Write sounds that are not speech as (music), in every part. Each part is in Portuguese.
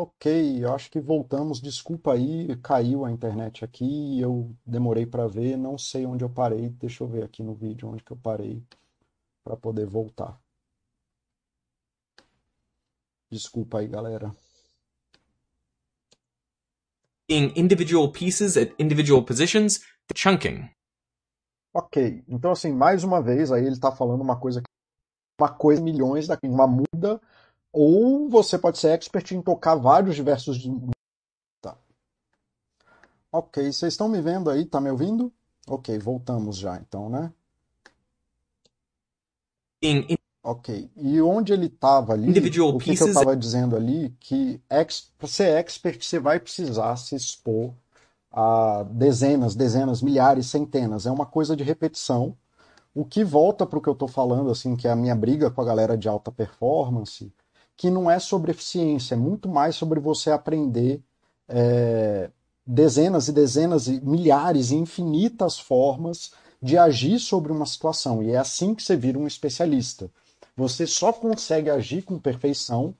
Ok, eu acho que voltamos. Desculpa aí, caiu a internet aqui, eu demorei para ver, não sei onde eu parei. Deixa eu ver aqui no vídeo onde que eu parei para poder voltar. Desculpa aí, galera. In individual pieces at individual positions, chunking. Ok, então assim, mais uma vez, aí ele está falando uma coisa uma coisa milhões daqui, uma muda ou você pode ser expert em tocar vários diversos. Tá. Ok, vocês estão me vendo aí? Tá me ouvindo? Ok, voltamos já então, né? In, in... Ok, e onde ele estava ali, Individual o que, que eu estava dizendo ali, que para ser expert você vai precisar se expor a dezenas, dezenas, milhares, centenas. É uma coisa de repetição. O que volta para o que eu estou falando, assim, que é a minha briga com a galera de alta performance, que não é sobre eficiência, é muito mais sobre você aprender é, dezenas e dezenas e milhares e infinitas formas de agir sobre uma situação. E é assim que você vira um especialista. Você só consegue agir com perfeição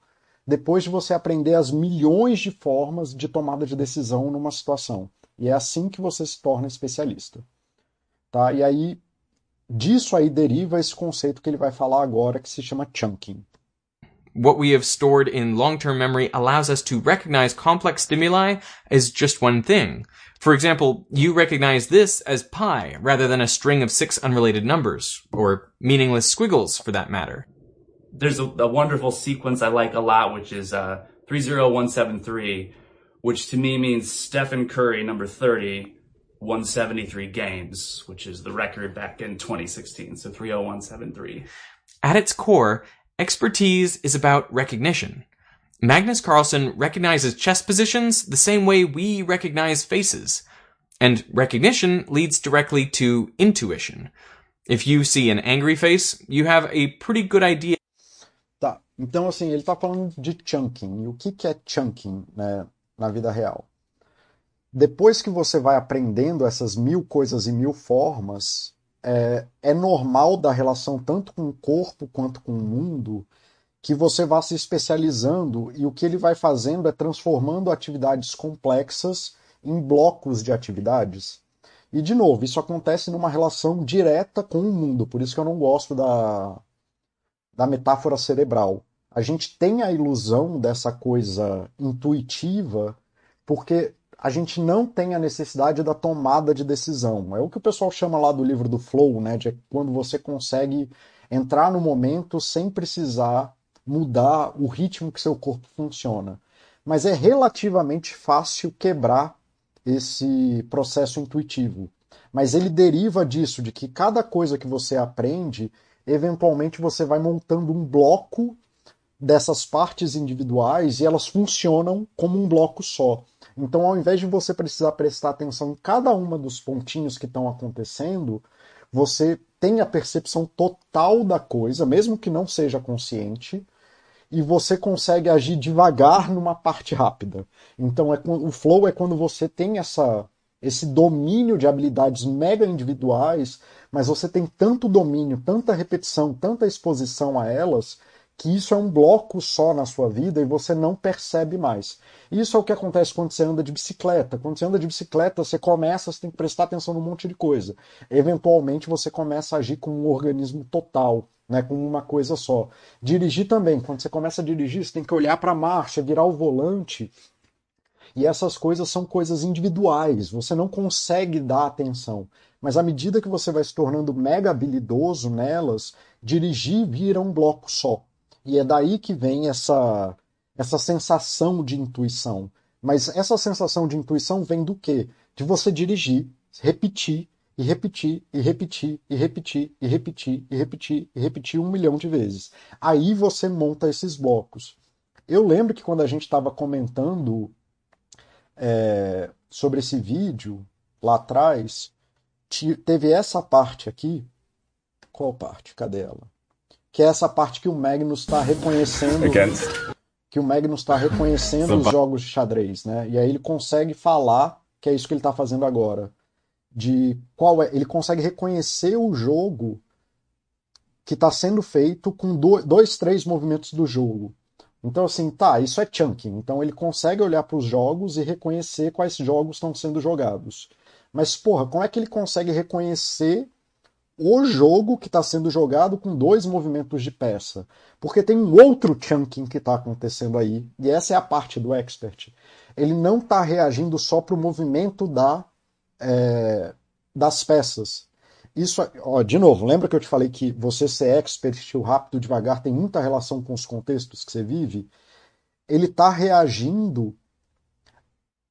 depois de você aprender as milhões de formas de tomada de decisão numa situação. E é assim que você se torna especialista. Tá? E aí, disso aí deriva esse conceito que ele vai falar agora, que se chama chunking. What we have stored in long-term memory allows us to recognize complex stimuli as just one thing. For example, you recognize this as pi rather than a string of six unrelated numbers, or meaningless squiggles for that matter. There's a, a wonderful sequence I like a lot, which is uh, 30173, which to me means Stephen Curry, number 30, 173 games, which is the record back in 2016. So 30173. At its core, Expertise is about recognition. Magnus Carlsen recognizes chess positions the same way we recognize faces. And recognition leads directly to intuition. If you see an angry face, you have a pretty good idea. Tá, então assim, ele está falando de chunking. E o que, que é chunking né, na vida real? Depois que você vai aprendendo essas mil coisas e mil formas, é, é normal da relação tanto com o corpo quanto com o mundo que você vá se especializando e o que ele vai fazendo é transformando atividades complexas em blocos de atividades. E, de novo, isso acontece numa relação direta com o mundo, por isso que eu não gosto da, da metáfora cerebral. A gente tem a ilusão dessa coisa intuitiva porque a gente não tem a necessidade da tomada de decisão. É o que o pessoal chama lá do livro do flow, né? De quando você consegue entrar no momento sem precisar mudar o ritmo que seu corpo funciona. Mas é relativamente fácil quebrar esse processo intuitivo. Mas ele deriva disso, de que cada coisa que você aprende, eventualmente você vai montando um bloco dessas partes individuais e elas funcionam como um bloco só. Então, ao invés de você precisar prestar atenção em cada uma dos pontinhos que estão acontecendo, você tem a percepção total da coisa, mesmo que não seja consciente, e você consegue agir devagar numa parte rápida. Então, é, o flow é quando você tem essa, esse domínio de habilidades mega individuais, mas você tem tanto domínio, tanta repetição, tanta exposição a elas, que isso é um bloco só na sua vida e você não percebe mais. Isso é o que acontece quando você anda de bicicleta. Quando você anda de bicicleta, você começa, você tem que prestar atenção num monte de coisa. Eventualmente você começa a agir como um organismo total, né, como uma coisa só. Dirigir também, quando você começa a dirigir, você tem que olhar para a marcha, virar o volante. E essas coisas são coisas individuais, você não consegue dar atenção. Mas à medida que você vai se tornando mega habilidoso nelas, dirigir vira um bloco só. E é daí que vem essa, essa sensação de intuição. Mas essa sensação de intuição vem do quê? De você dirigir, repetir, e repetir, e repetir, e repetir, e repetir, e repetir, e repetir um milhão de vezes. Aí você monta esses blocos. Eu lembro que quando a gente estava comentando é, sobre esse vídeo lá atrás, teve essa parte aqui. Qual parte? Cadê ela? Que é essa parte que o Magnus está reconhecendo que o Magnus está reconhecendo os jogos de xadrez, né? E aí ele consegue falar que é isso que ele está fazendo agora, de qual é, ele consegue reconhecer o jogo que está sendo feito com dois, três movimentos do jogo. Então, assim, tá, isso é chunking. Então, ele consegue olhar para os jogos e reconhecer quais jogos estão sendo jogados. Mas, porra, como é que ele consegue reconhecer o jogo que está sendo jogado com dois movimentos de peça? Porque tem um outro chunking que está acontecendo aí, e essa é a parte do expert. Ele não está reagindo só para o movimento da, é, das peças. Isso, ó, de novo, lembra que eu te falei que você ser expert, o rápido, devagar, tem muita relação com os contextos que você vive? Ele está reagindo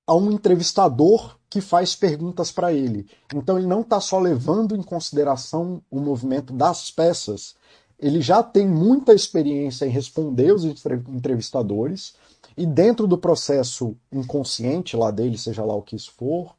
a um entrevistador que faz perguntas para ele. Então ele não está só levando em consideração o movimento das peças, ele já tem muita experiência em responder os entrevistadores e dentro do processo inconsciente lá dele, seja lá o que isso for,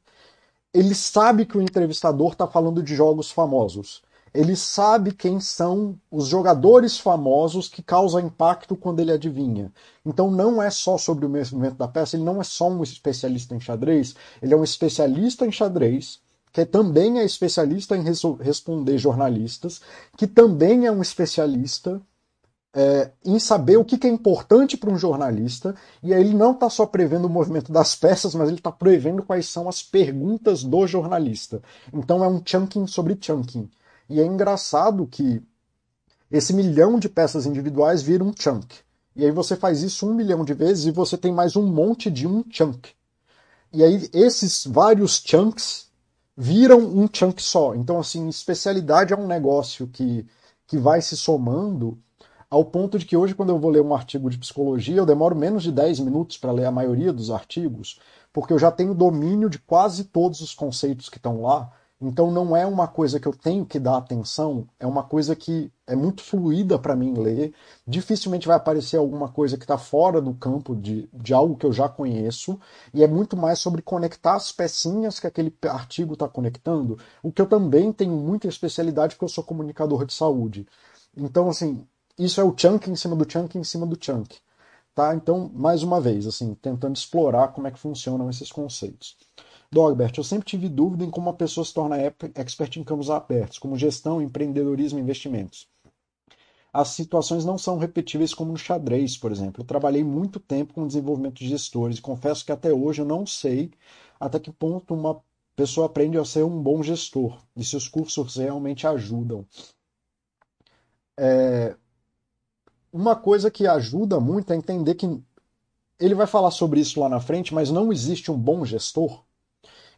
ele sabe que o entrevistador está falando de jogos famosos. Ele sabe quem são os jogadores famosos que causam impacto quando ele adivinha. Então não é só sobre o movimento da peça, ele não é só um especialista em xadrez, ele é um especialista em xadrez, que também é especialista em responder jornalistas, que também é um especialista é, em saber o que, que é importante para um jornalista, e aí ele não está só prevendo o movimento das peças, mas ele está prevendo quais são as perguntas do jornalista. Então é um chunking sobre chunking. E é engraçado que esse milhão de peças individuais vira um chunk. E aí você faz isso um milhão de vezes e você tem mais um monte de um chunk. E aí esses vários chunks viram um chunk só. Então, assim, especialidade é um negócio que, que vai se somando ao ponto de que hoje, quando eu vou ler um artigo de psicologia, eu demoro menos de 10 minutos para ler a maioria dos artigos, porque eu já tenho domínio de quase todos os conceitos que estão lá. Então não é uma coisa que eu tenho que dar atenção, é uma coisa que é muito fluida para mim ler. Dificilmente vai aparecer alguma coisa que está fora do campo de, de algo que eu já conheço, e é muito mais sobre conectar as pecinhas que aquele artigo está conectando, o que eu também tenho muita especialidade porque eu sou comunicador de saúde. Então, assim, isso é o chunk em cima do chunk em cima do chunk. Tá? Então, mais uma vez, assim, tentando explorar como é que funcionam esses conceitos. Dogbert, eu sempre tive dúvida em como uma pessoa se torna expert em campos abertos, como gestão, empreendedorismo e investimentos. As situações não são repetíveis como no xadrez, por exemplo. Eu trabalhei muito tempo com desenvolvimento de gestores e confesso que até hoje eu não sei até que ponto uma pessoa aprende a ser um bom gestor e se os cursos realmente ajudam. É, uma coisa que ajuda muito é entender que ele vai falar sobre isso lá na frente, mas não existe um bom gestor.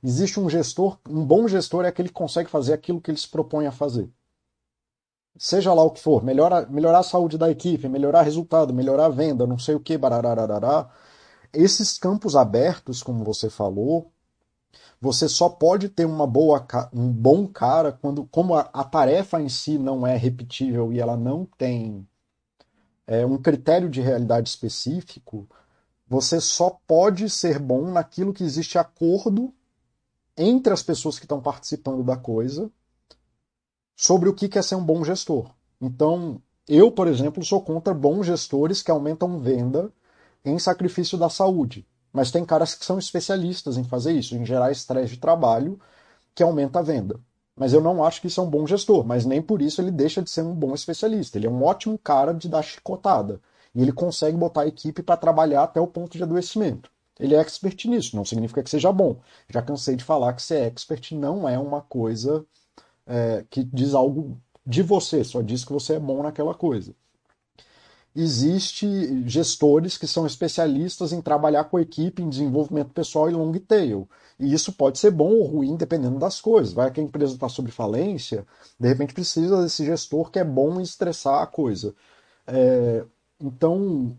Existe um gestor, um bom gestor é aquele que consegue fazer aquilo que ele se propõe a fazer. Seja lá o que for, melhora, melhorar a saúde da equipe, melhorar resultado, melhorar a venda, não sei o que, bararararará. Esses campos abertos, como você falou, você só pode ter uma boa, um bom cara quando, como a, a tarefa em si não é repetível e ela não tem é, um critério de realidade específico, você só pode ser bom naquilo que existe acordo entre as pessoas que estão participando da coisa sobre o que é ser um bom gestor. Então, eu, por exemplo, sou contra bons gestores que aumentam venda em sacrifício da saúde. Mas tem caras que são especialistas em fazer isso, em gerar estresse de trabalho que aumenta a venda. Mas eu não acho que isso é um bom gestor, mas nem por isso ele deixa de ser um bom especialista. Ele é um ótimo cara de dar chicotada. E ele consegue botar a equipe para trabalhar até o ponto de adoecimento. Ele é expert nisso, não significa que seja bom. Já cansei de falar que ser expert não é uma coisa é, que diz algo de você, só diz que você é bom naquela coisa existe gestores que são especialistas em trabalhar com a equipe em desenvolvimento pessoal e long tail. E isso pode ser bom ou ruim dependendo das coisas. Vai que a empresa está sob falência, de repente precisa desse gestor que é bom em estressar a coisa. É, então,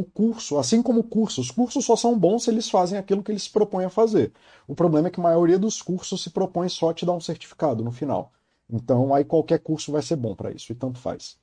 o curso, assim como o curso, os cursos só são bons se eles fazem aquilo que eles se propõem a fazer. O problema é que a maioria dos cursos se propõe só a te dar um certificado no final. Então, aí qualquer curso vai ser bom para isso, e tanto faz.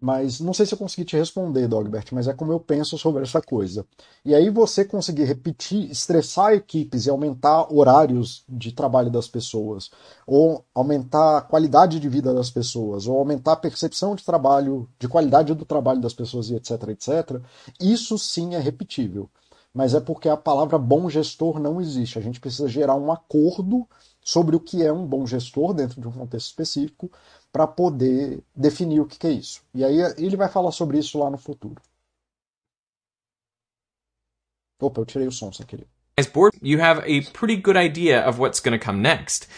Mas não sei se eu consegui te responder, Dogbert, mas é como eu penso sobre essa coisa. E aí você conseguir repetir, estressar equipes e aumentar horários de trabalho das pessoas, ou aumentar a qualidade de vida das pessoas, ou aumentar a percepção de trabalho, de qualidade do trabalho das pessoas e etc, etc, isso sim é repetível. Mas é porque a palavra bom gestor não existe. A gente precisa gerar um acordo sobre o que é um bom gestor dentro de um contexto específico para poder definir o que, que é isso. E aí ele vai falar sobre isso lá no futuro. Opa, eu tirei o som sem querer. board, you have a pretty good idea of what's going to come next.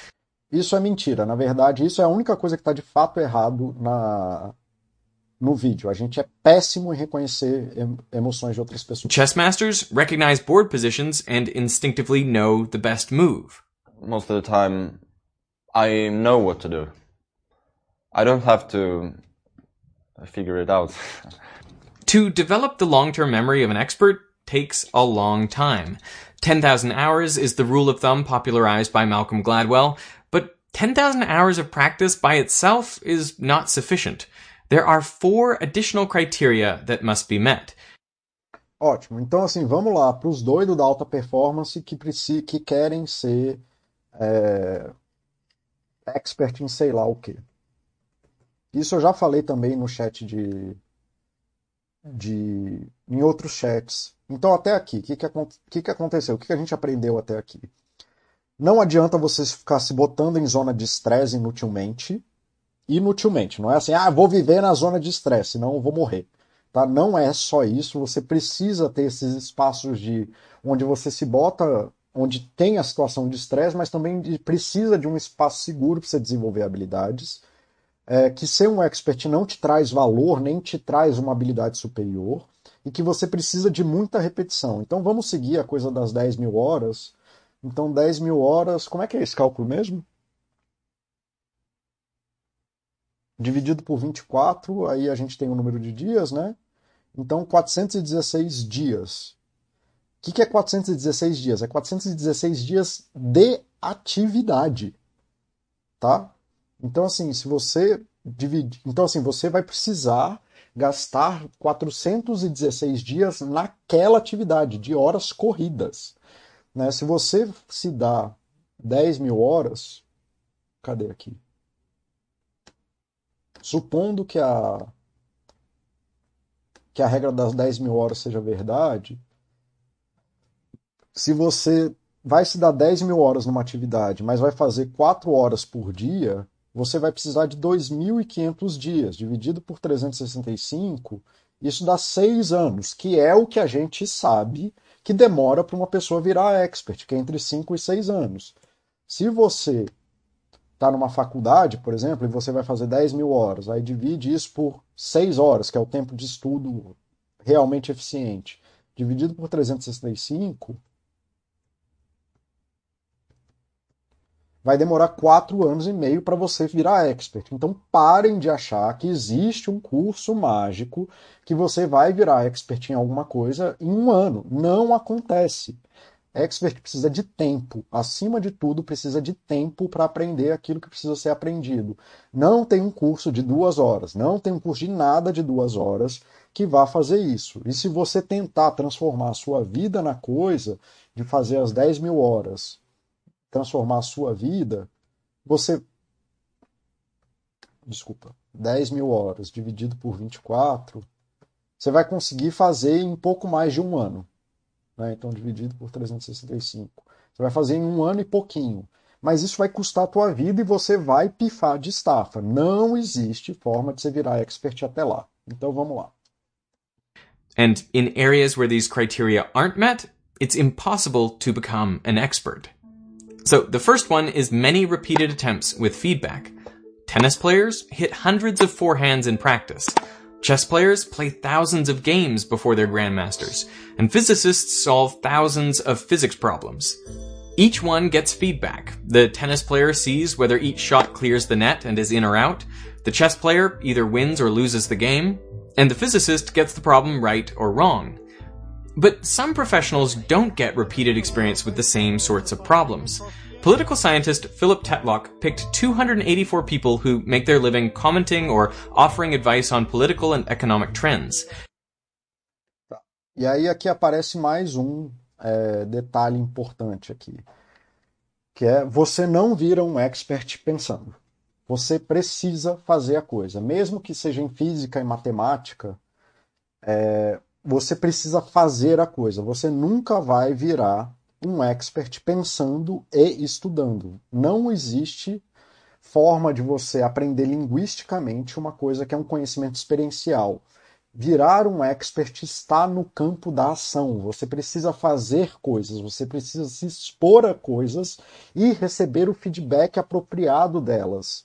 Isso é mentira. Na verdade, isso é a única coisa que está de fato errado na, no vídeo. A gente é péssimo em reconhecer emoções de outras pessoas. Chess masters recognize board positions and instinctively know the best move. Most of the time, I know what to do. I don't have to figure it out. (laughs) to develop the long-term memory of an expert takes a long time. 10,000 hours is the rule of thumb popularized by Malcolm Gladwell, but 10,000 hours of practice by itself is not sufficient. There are four additional criteria that must be met. Ótimo. Então, assim, vamos lá para os doidos da alta performance que, que querem ser é, expert em sei lá o quê. Isso eu já falei também no chat de, de em outros chats. Então, até aqui, o que, que, que, que aconteceu? O que, que a gente aprendeu até aqui? Não adianta você ficar se botando em zona de estresse inutilmente. Inutilmente. Não é assim, ah, vou viver na zona de estresse, senão eu vou morrer. Tá? Não é só isso. Você precisa ter esses espaços de onde você se bota, onde tem a situação de estresse, mas também precisa de um espaço seguro para você desenvolver habilidades é, que ser um expert não te traz valor, nem te traz uma habilidade superior, e que você precisa de muita repetição. Então vamos seguir a coisa das 10 mil horas. Então 10 mil horas, como é que é esse cálculo mesmo? Dividido por 24, aí a gente tem o número de dias, né? Então 416 dias. O que, que é 416 dias? É 416 dias de atividade. Tá? Então, assim, se você dividir. Então, assim, você vai precisar gastar 416 dias naquela atividade, de horas corridas. Né? Se você se dá 10 mil horas. Cadê aqui? Supondo que a, que a regra das 10 mil horas seja verdade, se você vai se dar 10 mil horas numa atividade, mas vai fazer 4 horas por dia, você vai precisar de 2.500 dias, dividido por 365, isso dá 6 anos, que é o que a gente sabe que demora para uma pessoa virar expert, que é entre 5 e 6 anos. Se você está numa faculdade, por exemplo, e você vai fazer 10 mil horas, aí divide isso por 6 horas, que é o tempo de estudo realmente eficiente, dividido por 365, vai demorar quatro anos e meio para você virar expert. Então parem de achar que existe um curso mágico que você vai virar expert em alguma coisa em um ano. Não acontece. Expert precisa de tempo. Acima de tudo, precisa de tempo para aprender aquilo que precisa ser aprendido. Não tem um curso de duas horas, não tem um curso de nada de duas horas que vá fazer isso. E se você tentar transformar a sua vida na coisa de fazer as 10 mil horas transformar a sua vida, você. Desculpa, 10 mil horas dividido por 24, você vai conseguir fazer em pouco mais de um ano. Né? Então, dividido por 365. Você vai fazer em um ano e pouquinho. Mas isso vai custar a tua vida e você vai pifar de estafa. Não existe forma de você virar expert até lá. Então vamos lá. And in areas where these criteria aren't met, it's impossible to become an expert. So the first one is many repeated attempts with feedback. Tennis players hit hundreds of forehands in practice. Chess players play thousands of games before they're grandmasters, and physicists solve thousands of physics problems. Each one gets feedback. The tennis player sees whether each shot clears the net and is in or out. The chess player either wins or loses the game, and the physicist gets the problem right or wrong. But some professionals don't get repeated experience with the same sorts of problems. Political scientist Philip Tetlock picked 284 people who make their living commenting or offering advice on political and economic trends. E aí aqui aparece mais um é, detalhe importante aqui, que é você não vira um expert pensando. Você precisa fazer a coisa, mesmo que seja em física e matemática. É, você precisa fazer a coisa. Você nunca vai virar um expert pensando e estudando. Não existe forma de você aprender linguisticamente uma coisa que é um conhecimento experiencial. Virar um expert está no campo da ação. Você precisa fazer coisas, você precisa se expor a coisas e receber o feedback apropriado delas.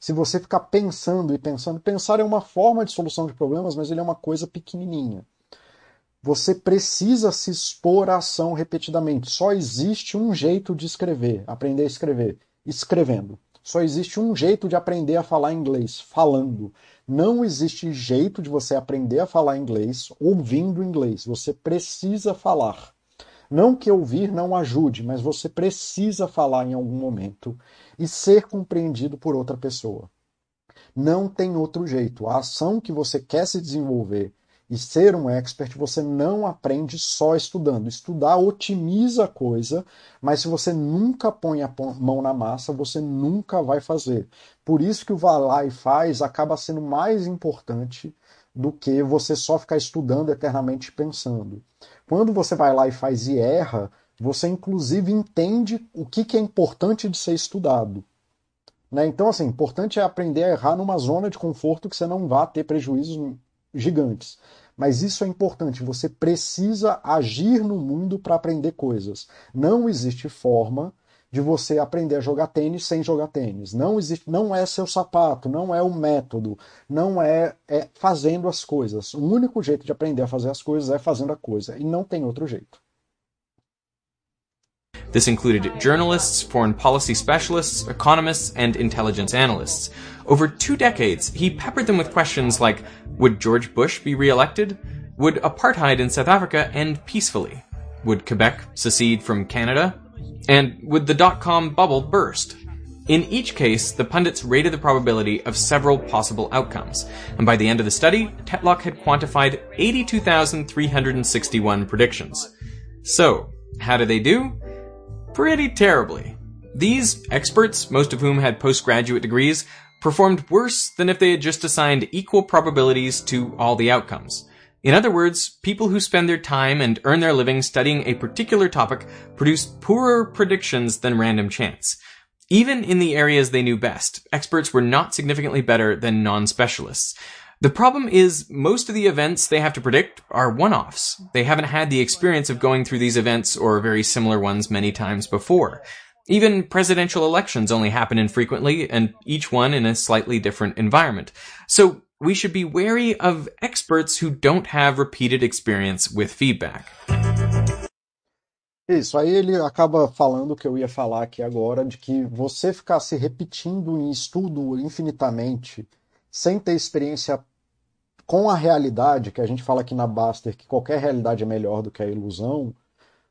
Se você ficar pensando e pensando, pensar é uma forma de solução de problemas, mas ele é uma coisa pequenininha. Você precisa se expor à ação repetidamente. Só existe um jeito de escrever, aprender a escrever, escrevendo. Só existe um jeito de aprender a falar inglês, falando. Não existe jeito de você aprender a falar inglês ouvindo inglês. Você precisa falar. Não que ouvir não ajude, mas você precisa falar em algum momento e ser compreendido por outra pessoa. Não tem outro jeito. A ação que você quer se desenvolver e ser um expert, você não aprende só estudando. Estudar otimiza a coisa, mas se você nunca põe a mão na massa, você nunca vai fazer. Por isso que o vai lá e faz acaba sendo mais importante do que você só ficar estudando eternamente pensando. Quando você vai lá e faz e erra, você inclusive entende o que, que é importante de ser estudado. Né? Então, assim, importante é aprender a errar numa zona de conforto que você não vá ter prejuízos gigantes. Mas isso é importante, você precisa agir no mundo para aprender coisas. Não existe forma de você aprender a jogar tênis sem jogar tênis. Não existe, não é seu sapato, não é o método, não é, é fazendo as coisas. O único jeito de aprender a fazer as coisas é fazendo a coisa e não tem outro jeito. This included journalists, foreign policy specialists, economists, and intelligence analysts. Over two decades, he peppered them with questions like Would George Bush be re-elected? Would apartheid in South Africa end peacefully? Would Quebec secede from Canada? And would the dot-com bubble burst? In each case, the pundits rated the probability of several possible outcomes, and by the end of the study, Tetlock had quantified 82,361 predictions. So, how did they do? Pretty terribly. These experts, most of whom had postgraduate degrees, performed worse than if they had just assigned equal probabilities to all the outcomes. In other words, people who spend their time and earn their living studying a particular topic produce poorer predictions than random chance. Even in the areas they knew best, experts were not significantly better than non-specialists. The problem is most of the events they have to predict are one-offs. They haven't had the experience of going through these events or very similar ones many times before. Even presidential elections only happen infrequently, and each one in a slightly different environment. So we should be wary of experts who don't have repeated experience with feedback. Isso, aí ele acaba falando o que eu ia falar aqui agora, de que você ficar se repetindo em estudo infinitamente, sem ter experiência com a realidade, que a gente fala aqui na Baster que qualquer realidade é melhor do que a ilusão,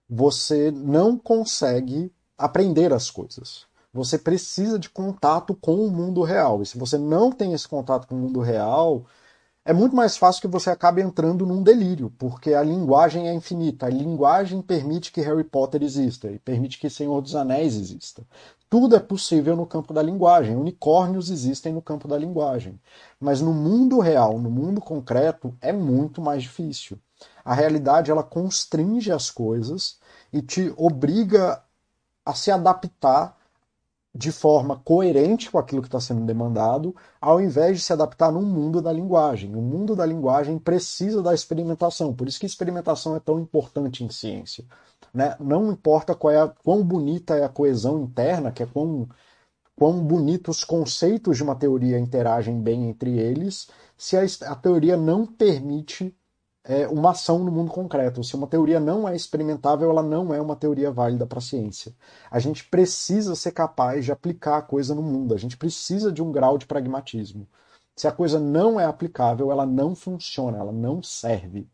você não consegue aprender as coisas. Você precisa de contato com o mundo real. E se você não tem esse contato com o mundo real, é muito mais fácil que você acabe entrando num delírio, porque a linguagem é infinita. A linguagem permite que Harry Potter exista e permite que Senhor dos Anéis exista. Tudo é possível no campo da linguagem. Unicórnios existem no campo da linguagem. Mas no mundo real, no mundo concreto, é muito mais difícil. A realidade ela constringe as coisas e te obriga a se adaptar de forma coerente com aquilo que está sendo demandado, ao invés de se adaptar no mundo da linguagem. O mundo da linguagem precisa da experimentação, por isso que experimentação é tão importante em ciência. Né? Não importa qual é a, quão bonita é a coesão interna, que é quão, quão bonitos os conceitos de uma teoria interagem bem entre eles, se a, a teoria não permite é, uma ação no mundo concreto. Se uma teoria não é experimentável, ela não é uma teoria válida para a ciência. A gente precisa ser capaz de aplicar a coisa no mundo, a gente precisa de um grau de pragmatismo. Se a coisa não é aplicável, ela não funciona, ela não serve.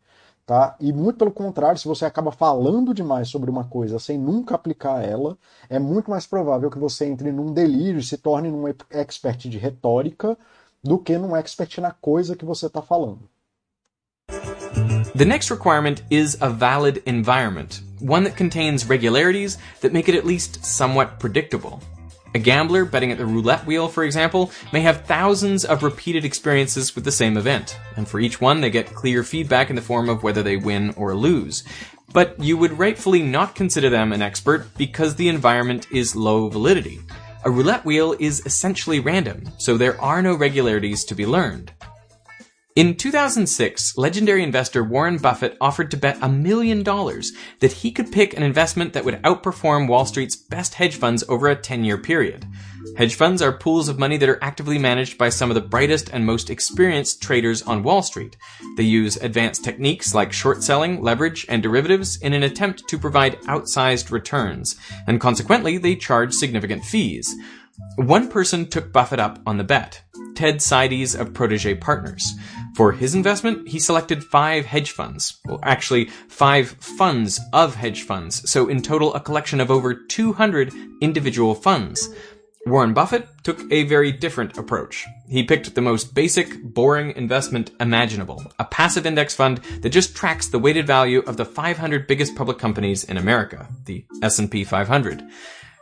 Tá? E muito pelo contrário, se você acaba falando demais sobre uma coisa sem nunca aplicar ela, é muito mais provável que você entre num delírio e se torne um expert de retórica do que num expert na coisa que você está falando. The next requirement is a valid environment, one that contains regularities that make it at least somewhat predictable. A gambler betting at the roulette wheel, for example, may have thousands of repeated experiences with the same event, and for each one they get clear feedback in the form of whether they win or lose. But you would rightfully not consider them an expert because the environment is low validity. A roulette wheel is essentially random, so there are no regularities to be learned. In 2006, legendary investor Warren Buffett offered to bet a million dollars that he could pick an investment that would outperform Wall Street's best hedge funds over a 10 year period. Hedge funds are pools of money that are actively managed by some of the brightest and most experienced traders on Wall Street. They use advanced techniques like short selling, leverage, and derivatives in an attempt to provide outsized returns, and consequently they charge significant fees. One person took Buffett up on the bet, Ted Seides of Protege Partners. For his investment, he selected five hedge funds. Well, actually, five funds of hedge funds. So in total, a collection of over 200 individual funds. Warren Buffett took a very different approach. He picked the most basic, boring investment imaginable, a passive index fund that just tracks the weighted value of the 500 biggest public companies in America, the S&P 500.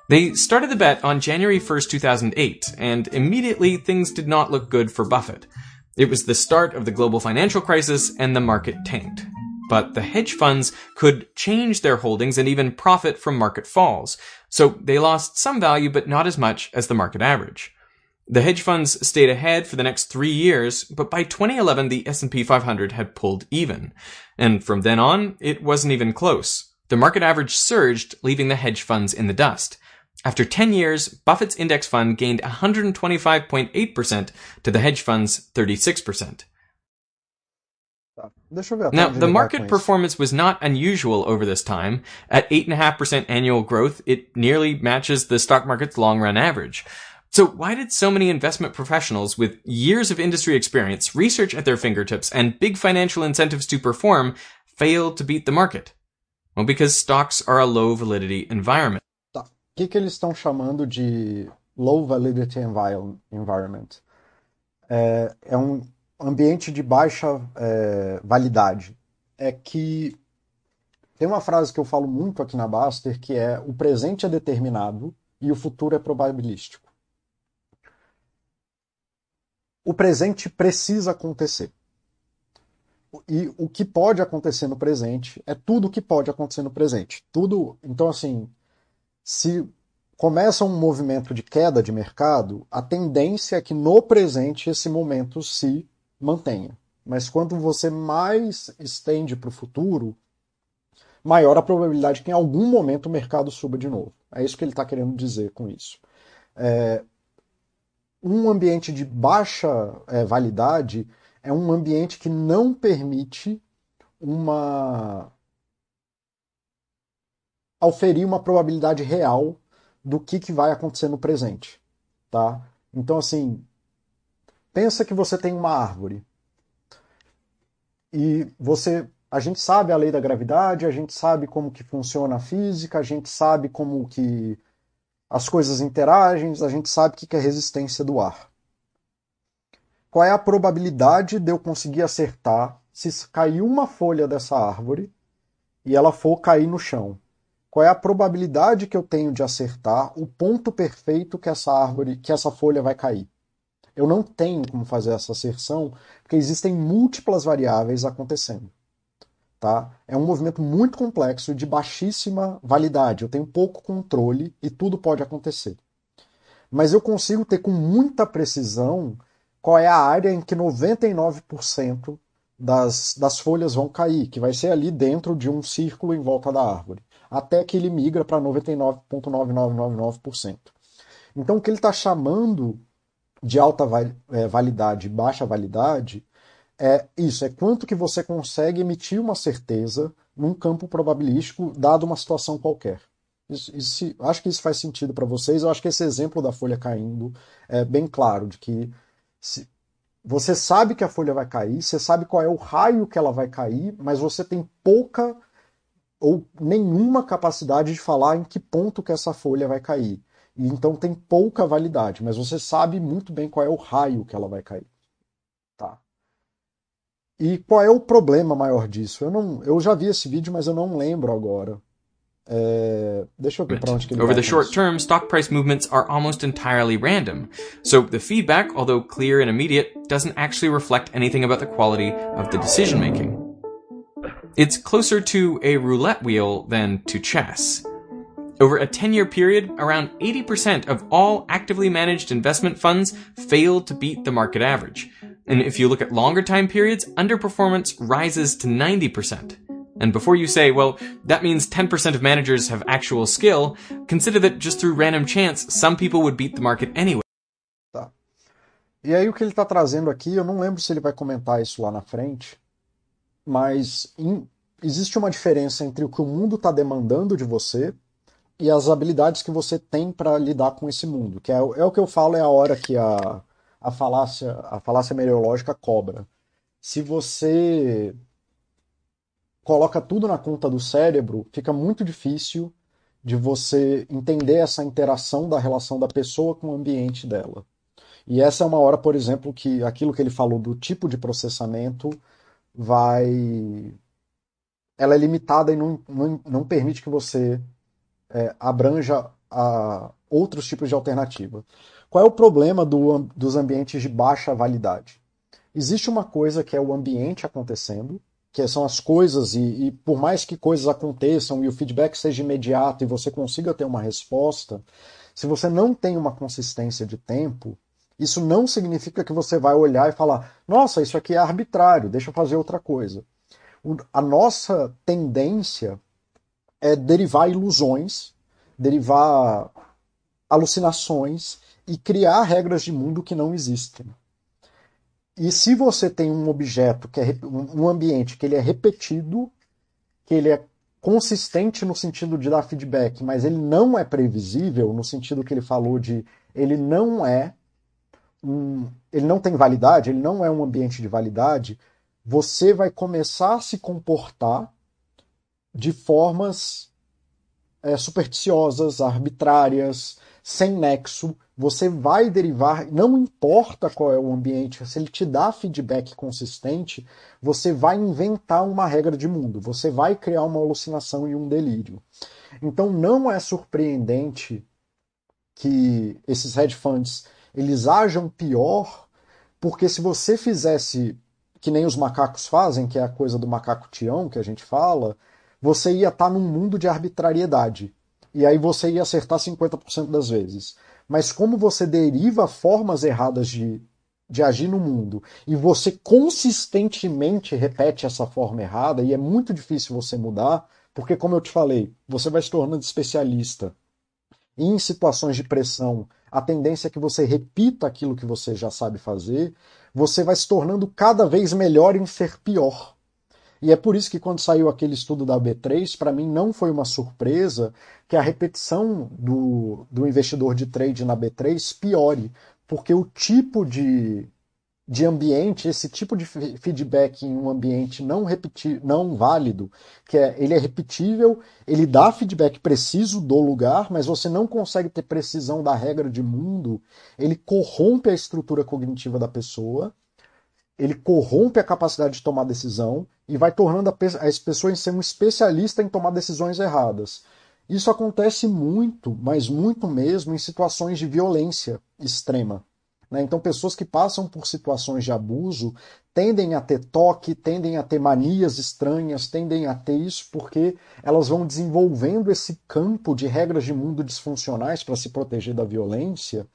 They started the bet on January 1st, 2008, and immediately things did not look good for Buffett. It was the start of the global financial crisis and the market tanked. But the hedge funds could change their holdings and even profit from market falls. So they lost some value, but not as much as the market average. The hedge funds stayed ahead for the next three years, but by 2011 the S&P 500 had pulled even. And from then on, it wasn't even close. The market average surged, leaving the hedge funds in the dust. After 10 years, Buffett's index fund gained 125.8% to the hedge fund's 36%. Now, the market performance was not unusual over this time. At 8.5% annual growth, it nearly matches the stock market's long run average. So why did so many investment professionals with years of industry experience, research at their fingertips, and big financial incentives to perform fail to beat the market? Well, because stocks are a low validity environment. Que, que eles estão chamando de low validity environment? É, é um ambiente de baixa é, validade. É que tem uma frase que eu falo muito aqui na Baster que é o presente é determinado e o futuro é probabilístico. O presente precisa acontecer. E o que pode acontecer no presente é tudo o que pode acontecer no presente. Tudo. Então, assim, se começa um movimento de queda de mercado, a tendência é que no presente esse momento se mantenha. Mas quando você mais estende para o futuro, maior a probabilidade que em algum momento o mercado suba de novo. É isso que ele está querendo dizer com isso. É, um ambiente de baixa é, validade é um ambiente que não permite uma oferir uma probabilidade real do que, que vai acontecer no presente, tá? Então, assim, pensa que você tem uma árvore e você, a gente sabe a lei da gravidade, a gente sabe como que funciona a física, a gente sabe como que as coisas interagem, a gente sabe o que é resistência do ar. Qual é a probabilidade de eu conseguir acertar se cair uma folha dessa árvore e ela for cair no chão? Qual é a probabilidade que eu tenho de acertar o ponto perfeito que essa árvore, que essa folha vai cair. Eu não tenho como fazer essa asserção, porque existem múltiplas variáveis acontecendo. Tá? É um movimento muito complexo de baixíssima validade. Eu tenho pouco controle e tudo pode acontecer. Mas eu consigo ter com muita precisão qual é a área em que 99% das, das folhas vão cair, que vai ser ali dentro de um círculo em volta da árvore até que ele migra para 99,9999%. Então, o que ele está chamando de alta é, validade e baixa validade é isso, é quanto que você consegue emitir uma certeza num campo probabilístico, dado uma situação qualquer. Isso, isso, acho que isso faz sentido para vocês. Eu acho que esse exemplo da folha caindo é bem claro, de que se, você sabe que a folha vai cair, você sabe qual é o raio que ela vai cair, mas você tem pouca ou nenhuma capacidade de falar em que ponto que essa folha vai cair. E então tem pouca validade, mas você sabe muito bem qual é o raio que ela vai cair. Tá? E qual é o problema maior disso? Eu, não, eu já vi esse vídeo, mas eu não lembro agora. É, deixa eu ver para onde que ele Over the short term, stock price movements are almost entirely random. So the feedback, although clear and immediate, doesn't actually reflect anything about the quality of the decision making. It's closer to a roulette wheel than to chess. Over a 10 year period, around 80% of all actively managed investment funds failed to beat the market average. And if you look at longer time periods, underperformance rises to 90%. And before you say, well, that means 10% of managers have actual skill, consider that just through random chance, some people would beat the market anyway. E aí o que ele está trazendo aqui, eu não lembro se ele vai comentar isso lá na frente, mas existe uma diferença entre o que o mundo está demandando de você e as habilidades que você tem para lidar com esse mundo, que é, é, o que eu falo, é a hora que a, a falácia, a falácia meteorológica cobra. Se você coloca tudo na conta do cérebro, fica muito difícil de você entender essa interação da relação da pessoa com o ambiente dela. E essa é uma hora, por exemplo, que aquilo que ele falou do tipo de processamento vai. Ela é limitada e não, não, não permite que você é, abranja a outros tipos de alternativa. Qual é o problema do, dos ambientes de baixa validade? Existe uma coisa que é o ambiente acontecendo, que são as coisas, e, e, por mais que coisas aconteçam e o feedback seja imediato e você consiga ter uma resposta, se você não tem uma consistência de tempo, isso não significa que você vai olhar e falar: nossa, isso aqui é arbitrário, deixa eu fazer outra coisa. A nossa tendência é derivar ilusões, derivar alucinações e criar regras de mundo que não existem. E se você tem um objeto que é um ambiente que ele é repetido, que ele é consistente no sentido de dar feedback, mas ele não é previsível no sentido que ele falou de ele não é um, ele não tem validade, ele não é um ambiente de validade, você vai começar a se comportar de formas é, supersticiosas, arbitrárias, sem nexo. Você vai derivar, não importa qual é o ambiente, se ele te dá feedback consistente, você vai inventar uma regra de mundo, você vai criar uma alucinação e um delírio. Então não é surpreendente que esses hedge funds eles ajam pior, porque se você fizesse que nem os macacos fazem, que é a coisa do macaco Tião que a gente fala, você ia estar tá num mundo de arbitrariedade. E aí você ia acertar 50% das vezes. Mas como você deriva formas erradas de, de agir no mundo e você consistentemente repete essa forma errada, e é muito difícil você mudar, porque, como eu te falei, você vai se tornando especialista em situações de pressão, a tendência é que você repita aquilo que você já sabe fazer, você vai se tornando cada vez melhor em ser pior. E é por isso que quando saiu aquele estudo da B3, para mim não foi uma surpresa que a repetição do, do investidor de trade na B3 piore, porque o tipo de, de ambiente, esse tipo de feedback em um ambiente não repetir, não válido, que é ele é repetível, ele dá feedback preciso do lugar, mas você não consegue ter precisão da regra de mundo, ele corrompe a estrutura cognitiva da pessoa ele corrompe a capacidade de tomar decisão e vai tornando a, as pessoas ser um especialista em tomar decisões erradas. Isso acontece muito, mas muito mesmo, em situações de violência extrema. Né? Então, pessoas que passam por situações de abuso tendem a ter toque, tendem a ter manias estranhas, tendem a ter isso porque elas vão desenvolvendo esse campo de regras de mundo disfuncionais para se proteger da violência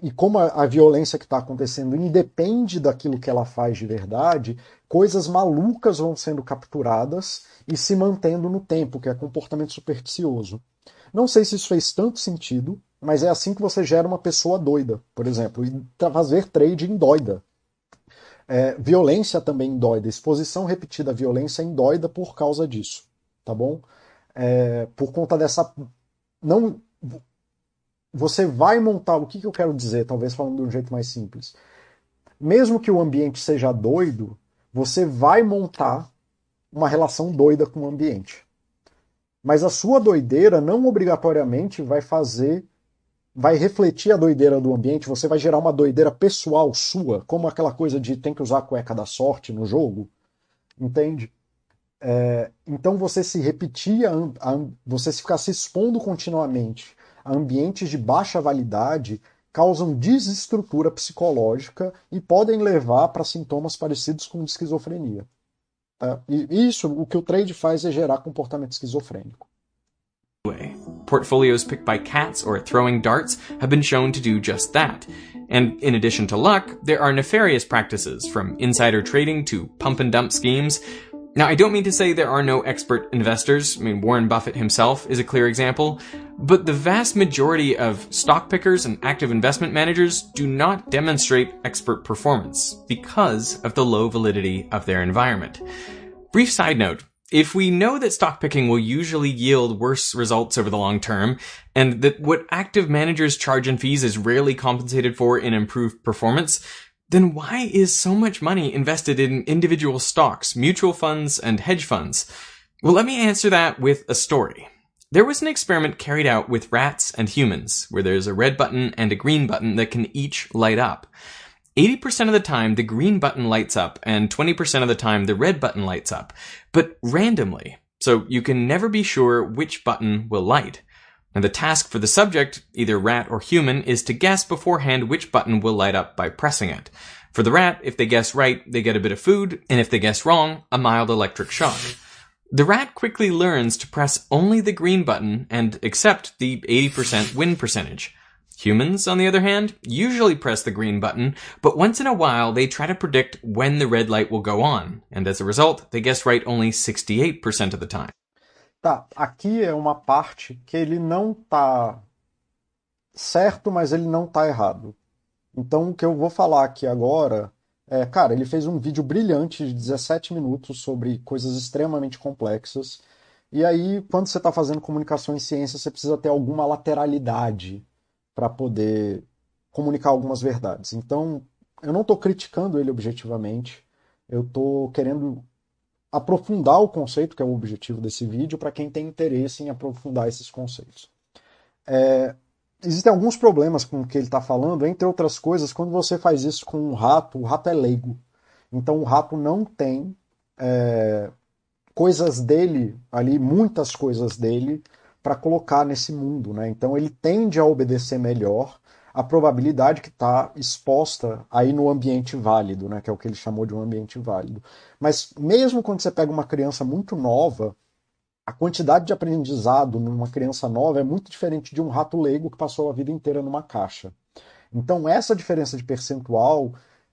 e como a, a violência que está acontecendo independe daquilo que ela faz de verdade, coisas malucas vão sendo capturadas e se mantendo no tempo, que é comportamento supersticioso. Não sei se isso fez tanto sentido, mas é assim que você gera uma pessoa doida, por exemplo, e fazer trading doida. É, violência também doida, exposição repetida à violência doida por causa disso, tá bom? É, por conta dessa não você vai montar. O que, que eu quero dizer, talvez falando de um jeito mais simples? Mesmo que o ambiente seja doido, você vai montar uma relação doida com o ambiente. Mas a sua doideira não obrigatoriamente vai fazer, vai refletir a doideira do ambiente, você vai gerar uma doideira pessoal sua, como aquela coisa de tem que usar a cueca da sorte no jogo, entende? É, então você se repetir, você ficar se expondo continuamente ambientes de baixa validade causam desestrutura psicológica e podem levar para sintomas parecidos com esquizofrenia. Tá? E isso, o que o trade faz é gerar comportamento esquizofrênico. Portfolios picked by cats or throwing darts have been shown to do just that. And in addition to luck, there are nefarious practices, from insider trading to pump and dump schemes. Now, I don't mean to say there are no expert investors. I mean, Warren Buffett himself is a clear example. But the vast majority of stock pickers and active investment managers do not demonstrate expert performance because of the low validity of their environment. Brief side note. If we know that stock picking will usually yield worse results over the long term, and that what active managers charge in fees is rarely compensated for in improved performance, then why is so much money invested in individual stocks, mutual funds, and hedge funds? Well, let me answer that with a story. There was an experiment carried out with rats and humans, where there's a red button and a green button that can each light up. 80% of the time, the green button lights up, and 20% of the time, the red button lights up, but randomly. So you can never be sure which button will light. And the task for the subject, either rat or human, is to guess beforehand which button will light up by pressing it. For the rat, if they guess right, they get a bit of food, and if they guess wrong, a mild electric shock. The rat quickly learns to press only the green button and accept the 80% win percentage. Humans, on the other hand, usually press the green button, but once in a while they try to predict when the red light will go on, and as a result, they guess right only 68% of the time. Tá, aqui é uma parte que ele não tá certo, mas ele não tá errado. Então o que eu vou falar aqui agora é, cara, ele fez um vídeo brilhante de 17 minutos sobre coisas extremamente complexas. E aí, quando você está fazendo comunicação em ciência, você precisa ter alguma lateralidade para poder comunicar algumas verdades. Então, eu não estou criticando ele objetivamente, eu estou querendo aprofundar o conceito, que é o objetivo desse vídeo, para quem tem interesse em aprofundar esses conceitos. É, existem alguns problemas com o que ele está falando, entre outras coisas, quando você faz isso com um rato, o rato é leigo. Então o rato não tem é, coisas dele ali, muitas coisas dele, para colocar nesse mundo. Né? Então ele tende a obedecer melhor a probabilidade que está exposta aí no ambiente válido, né? que é o que ele chamou de um ambiente válido. Mas mesmo quando você pega uma criança muito nova, a quantidade de aprendizado numa criança nova é muito diferente de um rato leigo que passou a vida inteira numa caixa. Então essa diferença de percentual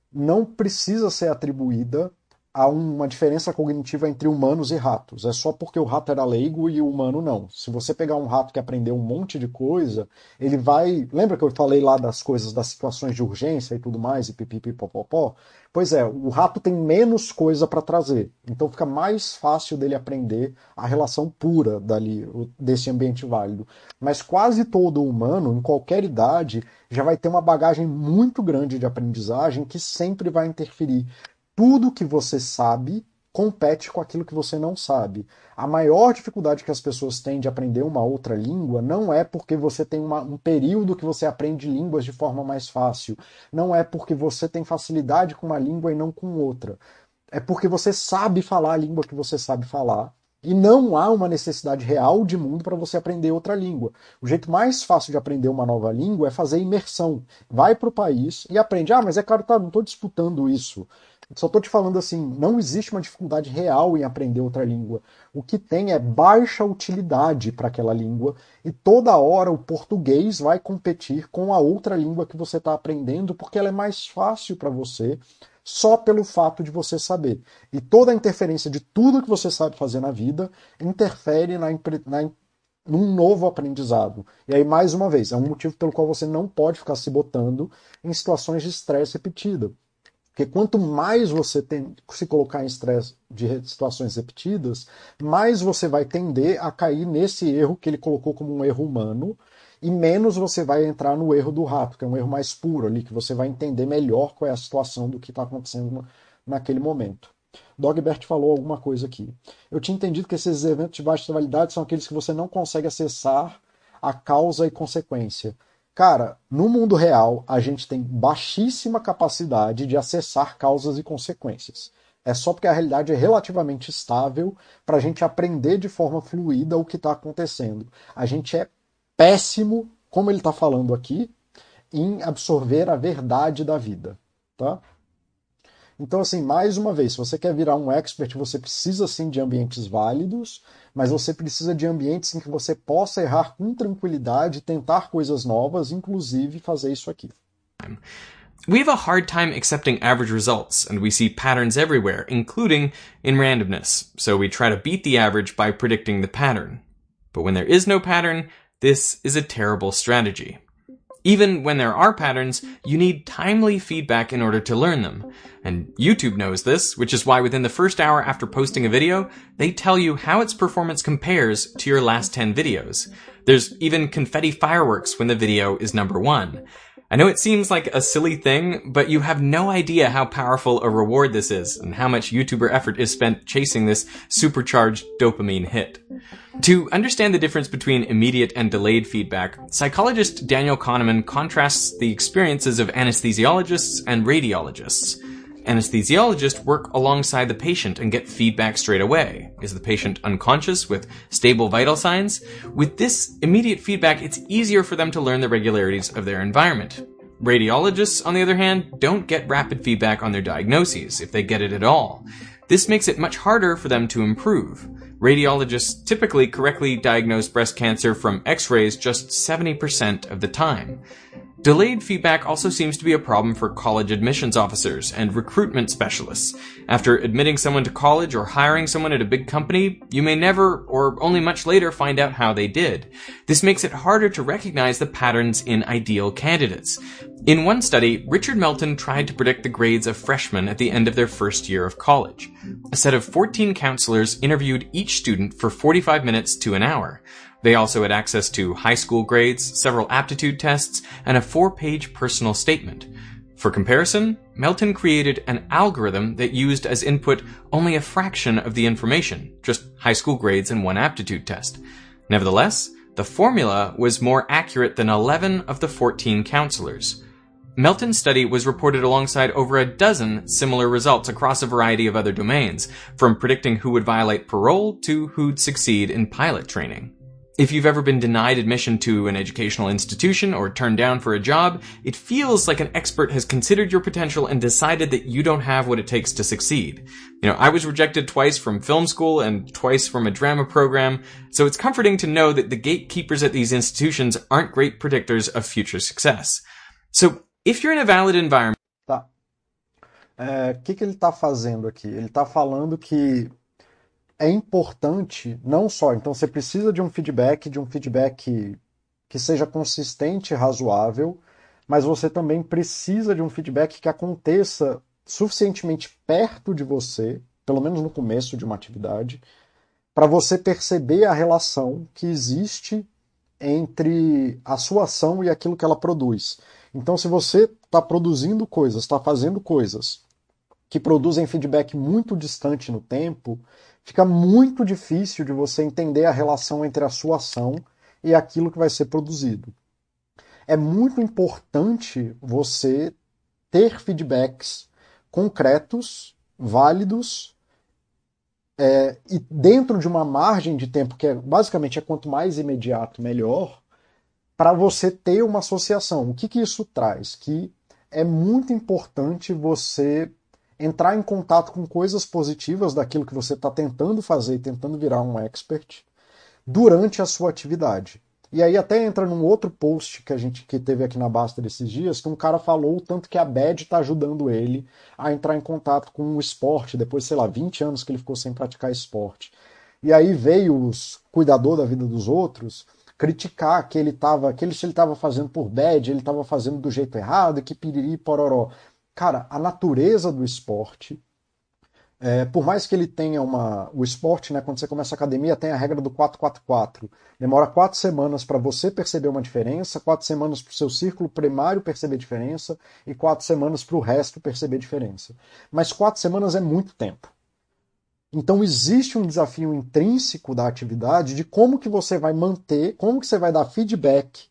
não precisa ser atribuída há uma diferença cognitiva entre humanos e ratos. É só porque o rato era leigo e o humano não. Se você pegar um rato que aprendeu um monte de coisa, ele vai. Lembra que eu falei lá das coisas, das situações de urgência e tudo mais, e pipipipopopó? Pois é, o rato tem menos coisa para trazer. Então fica mais fácil dele aprender a relação pura dali, desse ambiente válido. Mas quase todo humano, em qualquer idade, já vai ter uma bagagem muito grande de aprendizagem que sempre vai interferir tudo que você sabe compete com aquilo que você não sabe. A maior dificuldade que as pessoas têm de aprender uma outra língua não é porque você tem uma, um período que você aprende línguas de forma mais fácil. Não é porque você tem facilidade com uma língua e não com outra. É porque você sabe falar a língua que você sabe falar. E não há uma necessidade real de mundo para você aprender outra língua. O jeito mais fácil de aprender uma nova língua é fazer imersão. Vai para o país e aprende. Ah, mas é claro, tá, não estou disputando isso. Só estou te falando assim, não existe uma dificuldade real em aprender outra língua. O que tem é baixa utilidade para aquela língua e toda hora o português vai competir com a outra língua que você está aprendendo porque ela é mais fácil para você só pelo fato de você saber. E toda a interferência de tudo que você sabe fazer na vida interfere na, na num novo aprendizado. E aí, mais uma vez, é um motivo pelo qual você não pode ficar se botando em situações de estresse repetida. Porque quanto mais você tem, se colocar em estresse de situações repetidas, mais você vai tender a cair nesse erro que ele colocou como um erro humano, e menos você vai entrar no erro do rato, que é um erro mais puro ali, que você vai entender melhor qual é a situação do que está acontecendo naquele momento. Dogbert falou alguma coisa aqui. Eu tinha entendido que esses eventos de baixa validade são aqueles que você não consegue acessar a causa e consequência. Cara, no mundo real, a gente tem baixíssima capacidade de acessar causas e consequências. É só porque a realidade é relativamente estável para a gente aprender de forma fluida o que está acontecendo. A gente é péssimo, como ele está falando aqui, em absorver a verdade da vida. Tá? Então, assim, mais uma vez, se você quer virar um expert, você precisa sim de ambientes válidos, mas você precisa de ambientes em que você possa errar com tranquilidade, tentar coisas novas, inclusive fazer isso aqui. We have a hard time accepting average results, and we see patterns everywhere, including in randomness, so we try to beat the average by predicting the pattern. But when there is no pattern, this is a terrible strategy. Even when there are patterns, you need timely feedback in order to learn them. And YouTube knows this, which is why within the first hour after posting a video, they tell you how its performance compares to your last 10 videos. There's even confetti fireworks when the video is number one. I know it seems like a silly thing, but you have no idea how powerful a reward this is and how much YouTuber effort is spent chasing this supercharged dopamine hit. To understand the difference between immediate and delayed feedback, psychologist Daniel Kahneman contrasts the experiences of anesthesiologists and radiologists. Anesthesiologists work alongside the patient and get feedback straight away. Is the patient unconscious with stable vital signs? With this immediate feedback, it's easier for them to learn the regularities of their environment. Radiologists, on the other hand, don't get rapid feedback on their diagnoses, if they get it at all. This makes it much harder for them to improve. Radiologists typically correctly diagnose breast cancer from x-rays just 70% of the time. Delayed feedback also seems to be a problem for college admissions officers and recruitment specialists. After admitting someone to college or hiring someone at a big company, you may never or only much later find out how they did. This makes it harder to recognize the patterns in ideal candidates. In one study, Richard Melton tried to predict the grades of freshmen at the end of their first year of college. A set of 14 counselors interviewed each student for 45 minutes to an hour. They also had access to high school grades, several aptitude tests, and a four page personal statement. For comparison, Melton created an algorithm that used as input only a fraction of the information, just high school grades and one aptitude test. Nevertheless, the formula was more accurate than 11 of the 14 counselors. Melton's study was reported alongside over a dozen similar results across a variety of other domains, from predicting who would violate parole to who'd succeed in pilot training. If you've ever been denied admission to an educational institution or turned down for a job, it feels like an expert has considered your potential and decided that you don't have what it takes to succeed. You know, I was rejected twice from film school and twice from a drama program, so it's comforting to know that the gatekeepers at these institutions aren't great predictors of future success. So, if you're in a valid environment. Tá. O é, que, que ele está fazendo aqui? Ele está falando que é importante, não só, então você precisa de um feedback, de um feedback que seja consistente e razoável, mas você também precisa de um feedback que aconteça suficientemente perto de você, pelo menos no começo de uma atividade, para você perceber a relação que existe entre a sua ação e aquilo que ela produz. Então, se você está produzindo coisas, está fazendo coisas que produzem feedback muito distante no tempo, fica muito difícil de você entender a relação entre a sua ação e aquilo que vai ser produzido. É muito importante você ter feedbacks concretos, válidos, é, e dentro de uma margem de tempo que é, basicamente é quanto mais imediato, melhor, para você ter uma associação. O que, que isso traz? Que é muito importante você entrar em contato com coisas positivas daquilo que você está tentando fazer e tentando virar um expert durante a sua atividade. E aí até entra num outro post que a gente que teve aqui na Basta desses dias, que um cara falou o tanto que a BAD está ajudando ele a entrar em contato com o esporte, depois, sei lá, 20 anos que ele ficou sem praticar esporte. E aí veio os cuidador da vida dos outros criticar que ele estava, que ele estava fazendo por bad, ele estava fazendo do jeito errado, que piriri pororó. Cara, a natureza do esporte, é, por mais que ele tenha uma. O esporte, né, quando você começa a academia, tem a regra do 444. Demora quatro semanas para você perceber uma diferença, quatro semanas para o seu círculo primário perceber diferença e quatro semanas para o resto perceber diferença. Mas quatro semanas é muito tempo. Então existe um desafio intrínseco da atividade de como que você vai manter, como que você vai dar feedback,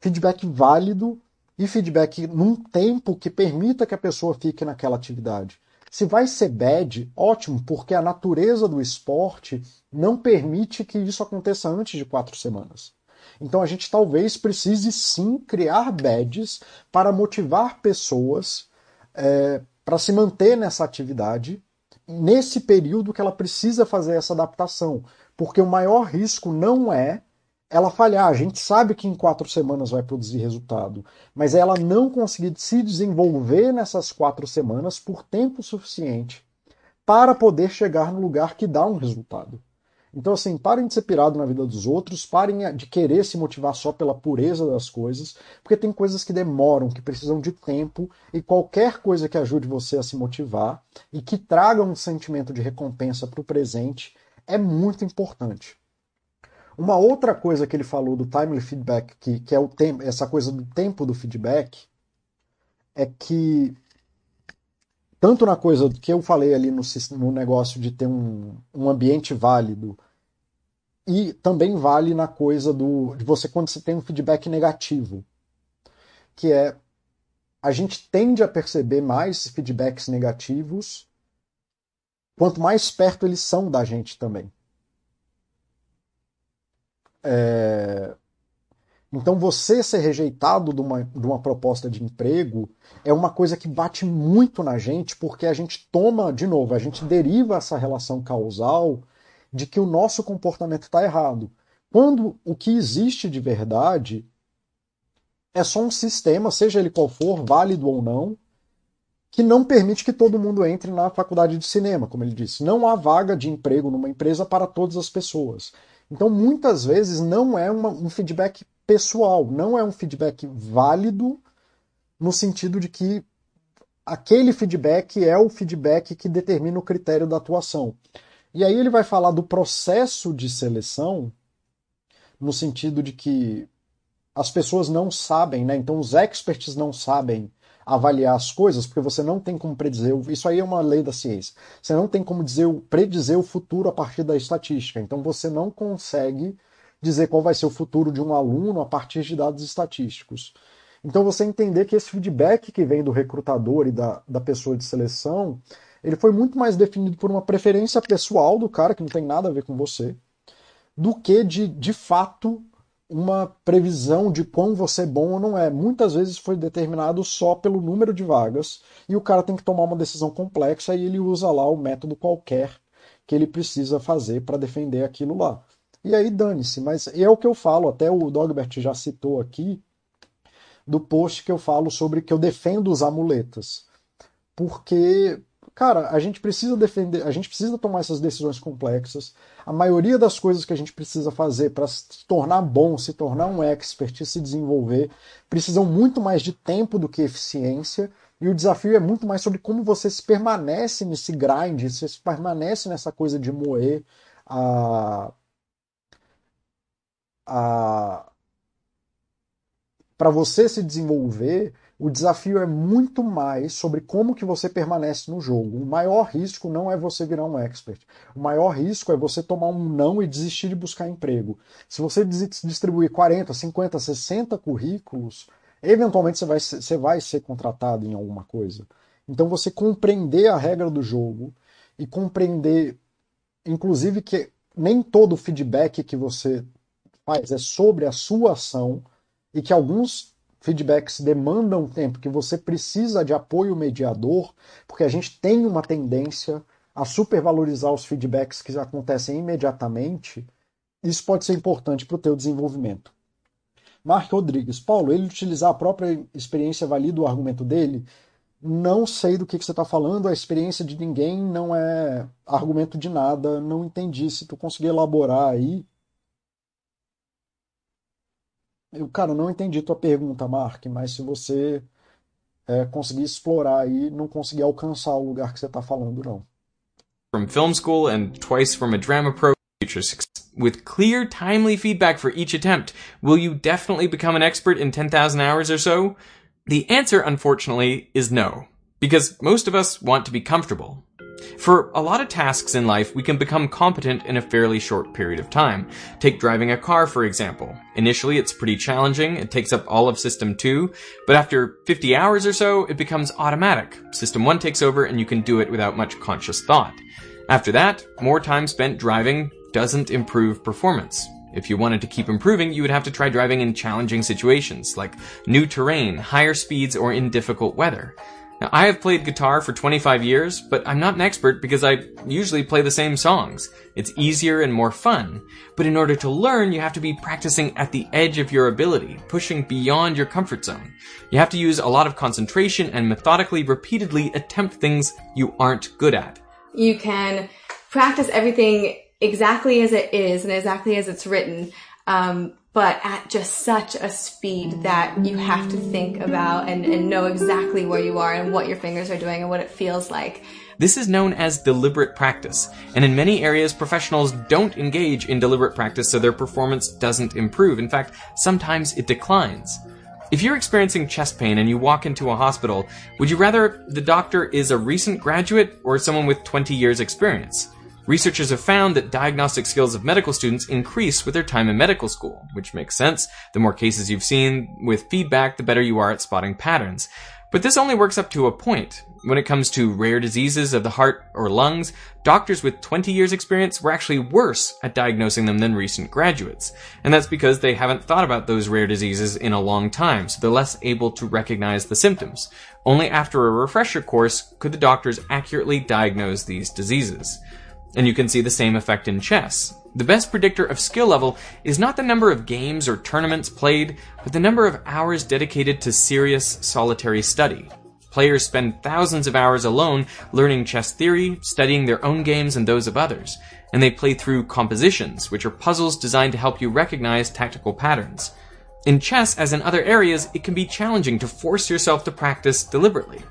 feedback válido e feedback num tempo que permita que a pessoa fique naquela atividade. Se vai ser bad, ótimo, porque a natureza do esporte não permite que isso aconteça antes de quatro semanas. Então a gente talvez precise sim criar badges para motivar pessoas é, para se manter nessa atividade nesse período que ela precisa fazer essa adaptação. Porque o maior risco não é ela falhar. A gente sabe que em quatro semanas vai produzir resultado, mas ela não conseguir se desenvolver nessas quatro semanas por tempo suficiente para poder chegar no lugar que dá um resultado. Então, assim, parem de ser pirado na vida dos outros, parem de querer se motivar só pela pureza das coisas, porque tem coisas que demoram, que precisam de tempo, e qualquer coisa que ajude você a se motivar e que traga um sentimento de recompensa para o presente é muito importante. Uma outra coisa que ele falou do timely feedback, que, que é o tempo, essa coisa do tempo do feedback, é que tanto na coisa que eu falei ali no, no negócio de ter um, um ambiente válido, e também vale na coisa do, de você quando você tem um feedback negativo, que é a gente tende a perceber mais feedbacks negativos quanto mais perto eles são da gente também. É, então, você ser rejeitado de uma, de uma proposta de emprego é uma coisa que bate muito na gente, porque a gente toma, de novo, a gente deriva essa relação causal de que o nosso comportamento está errado. Quando o que existe de verdade é só um sistema, seja ele qual for, válido ou não, que não permite que todo mundo entre na faculdade de cinema, como ele disse. Não há vaga de emprego numa empresa para todas as pessoas. Então, muitas vezes, não é uma, um feedback pessoal, não é um feedback válido no sentido de que aquele feedback é o feedback que determina o critério da atuação. E aí ele vai falar do processo de seleção no sentido de que as pessoas não sabem, né? Então os experts não sabem avaliar as coisas, porque você não tem como predizer. Isso aí é uma lei da ciência. Você não tem como dizer, predizer o futuro a partir da estatística. Então você não consegue dizer qual vai ser o futuro de um aluno a partir de dados estatísticos. Então você entender que esse feedback que vem do recrutador e da, da pessoa de seleção, ele foi muito mais definido por uma preferência pessoal do cara, que não tem nada a ver com você, do que de, de fato, uma previsão de quão você é bom ou não é. Muitas vezes foi determinado só pelo número de vagas e o cara tem que tomar uma decisão complexa e ele usa lá o método qualquer que ele precisa fazer para defender aquilo lá. E aí dane-se, mas é o que eu falo, até o Dogbert já citou aqui, do post que eu falo sobre que eu defendo os amuletas. Porque, cara, a gente precisa defender, a gente precisa tomar essas decisões complexas. A maioria das coisas que a gente precisa fazer para se tornar bom, se tornar um expert e se desenvolver, precisam muito mais de tempo do que eficiência. E o desafio é muito mais sobre como você se permanece nesse grind, se permanece nessa coisa de moer a a para você se desenvolver, o desafio é muito mais sobre como que você permanece no jogo. O maior risco não é você virar um expert. O maior risco é você tomar um não e desistir de buscar emprego. Se você distribuir 40, 50, 60 currículos, eventualmente você vai, você vai ser contratado em alguma coisa. Então você compreender a regra do jogo e compreender, inclusive, que nem todo feedback que você faz é sobre a sua ação e que alguns feedbacks demandam tempo, que você precisa de apoio mediador, porque a gente tem uma tendência a supervalorizar os feedbacks que acontecem imediatamente, isso pode ser importante para o teu desenvolvimento. Mark Rodrigues, Paulo, ele utilizar a própria experiência valida o argumento dele? Não sei do que, que você está falando, a experiência de ninguém não é argumento de nada, não entendi. Se tu conseguir elaborar aí, eu, cara, não entendi tua pergunta, Mark, mas se você é, conseguir explorar aí, não conseguir alcançar o lugar que você está falando, não. From film school and twice from a drama pro with clear, timely feedback for each attempt, will you definitely become an expert in 10,000 hours or so? The answer, unfortunately, is no. Because most of us want to be comfortable. For a lot of tasks in life, we can become competent in a fairly short period of time. Take driving a car, for example. Initially, it's pretty challenging. It takes up all of System 2, but after 50 hours or so, it becomes automatic. System 1 takes over and you can do it without much conscious thought. After that, more time spent driving doesn't improve performance. If you wanted to keep improving, you would have to try driving in challenging situations, like new terrain, higher speeds, or in difficult weather. Now, I have played guitar for 25 years, but I'm not an expert because I usually play the same songs. It's easier and more fun. But in order to learn, you have to be practicing at the edge of your ability, pushing beyond your comfort zone. You have to use a lot of concentration and methodically, repeatedly attempt things you aren't good at. You can practice everything exactly as it is and exactly as it's written. Um, but at just such a speed that you have to think about and, and know exactly where you are and what your fingers are doing and what it feels like. This is known as deliberate practice, and in many areas, professionals don't engage in deliberate practice so their performance doesn't improve. In fact, sometimes it declines. If you're experiencing chest pain and you walk into a hospital, would you rather the doctor is a recent graduate or someone with 20 years experience? Researchers have found that diagnostic skills of medical students increase with their time in medical school, which makes sense. The more cases you've seen with feedback, the better you are at spotting patterns. But this only works up to a point. When it comes to rare diseases of the heart or lungs, doctors with 20 years experience were actually worse at diagnosing them than recent graduates. And that's because they haven't thought about those rare diseases in a long time, so they're less able to recognize the symptoms. Only after a refresher course could the doctors accurately diagnose these diseases. And you can see the same effect in chess. The best predictor of skill level is not the number of games or tournaments played, but the number of hours dedicated to serious solitary study. Players spend thousands of hours alone learning chess theory, studying their own games and those of others, and they play through compositions, which are puzzles designed to help you recognize tactical patterns. In chess, as in other areas, it can be challenging to force yourself to practice deliberately.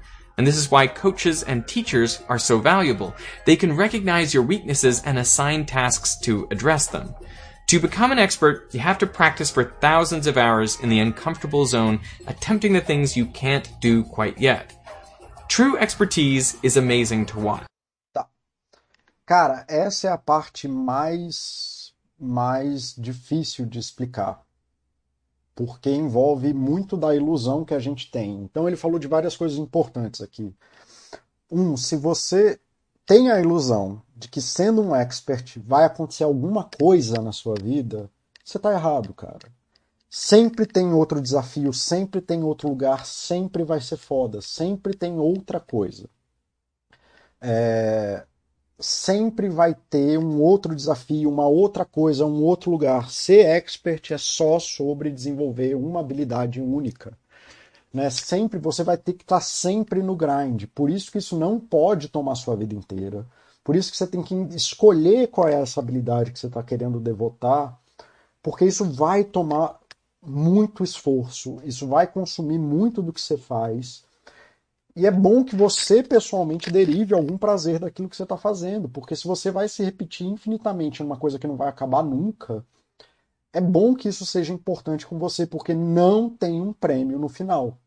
And this is why coaches and teachers are so valuable. They can recognize your weaknesses and assign tasks to address them. To become an expert, you have to practice for thousands of hours in the uncomfortable zone, attempting the things you can't do quite yet. True expertise is amazing to watch. Tá. Cara, essa é a parte mais mais difícil de explicar. Porque envolve muito da ilusão que a gente tem. Então ele falou de várias coisas importantes aqui. Um, se você tem a ilusão de que sendo um expert vai acontecer alguma coisa na sua vida, você está errado, cara. Sempre tem outro desafio, sempre tem outro lugar, sempre vai ser foda, sempre tem outra coisa. É sempre vai ter um outro desafio, uma outra coisa, um outro lugar. Ser expert é só sobre desenvolver uma habilidade única. Né? Sempre você vai ter que estar sempre no grind. Por isso que isso não pode tomar sua vida inteira. Por isso que você tem que escolher qual é essa habilidade que você está querendo devotar, porque isso vai tomar muito esforço, isso vai consumir muito do que você faz. E é bom que você pessoalmente derive algum prazer daquilo que você está fazendo, porque se você vai se repetir infinitamente numa coisa que não vai acabar nunca, é bom que isso seja importante com você, porque não tem um prêmio no final.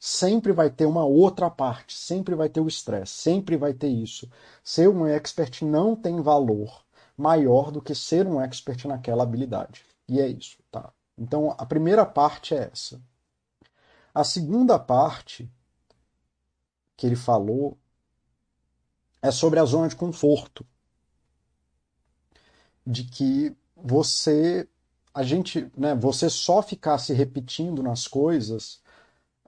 Sempre vai ter uma outra parte, sempre vai ter o estresse, sempre vai ter isso. Ser um expert não tem valor maior do que ser um expert naquela habilidade. E é isso, tá? Então a primeira parte é essa. A segunda parte que ele falou é sobre a zona de conforto. De que você, a gente, né, você só ficar se repetindo nas coisas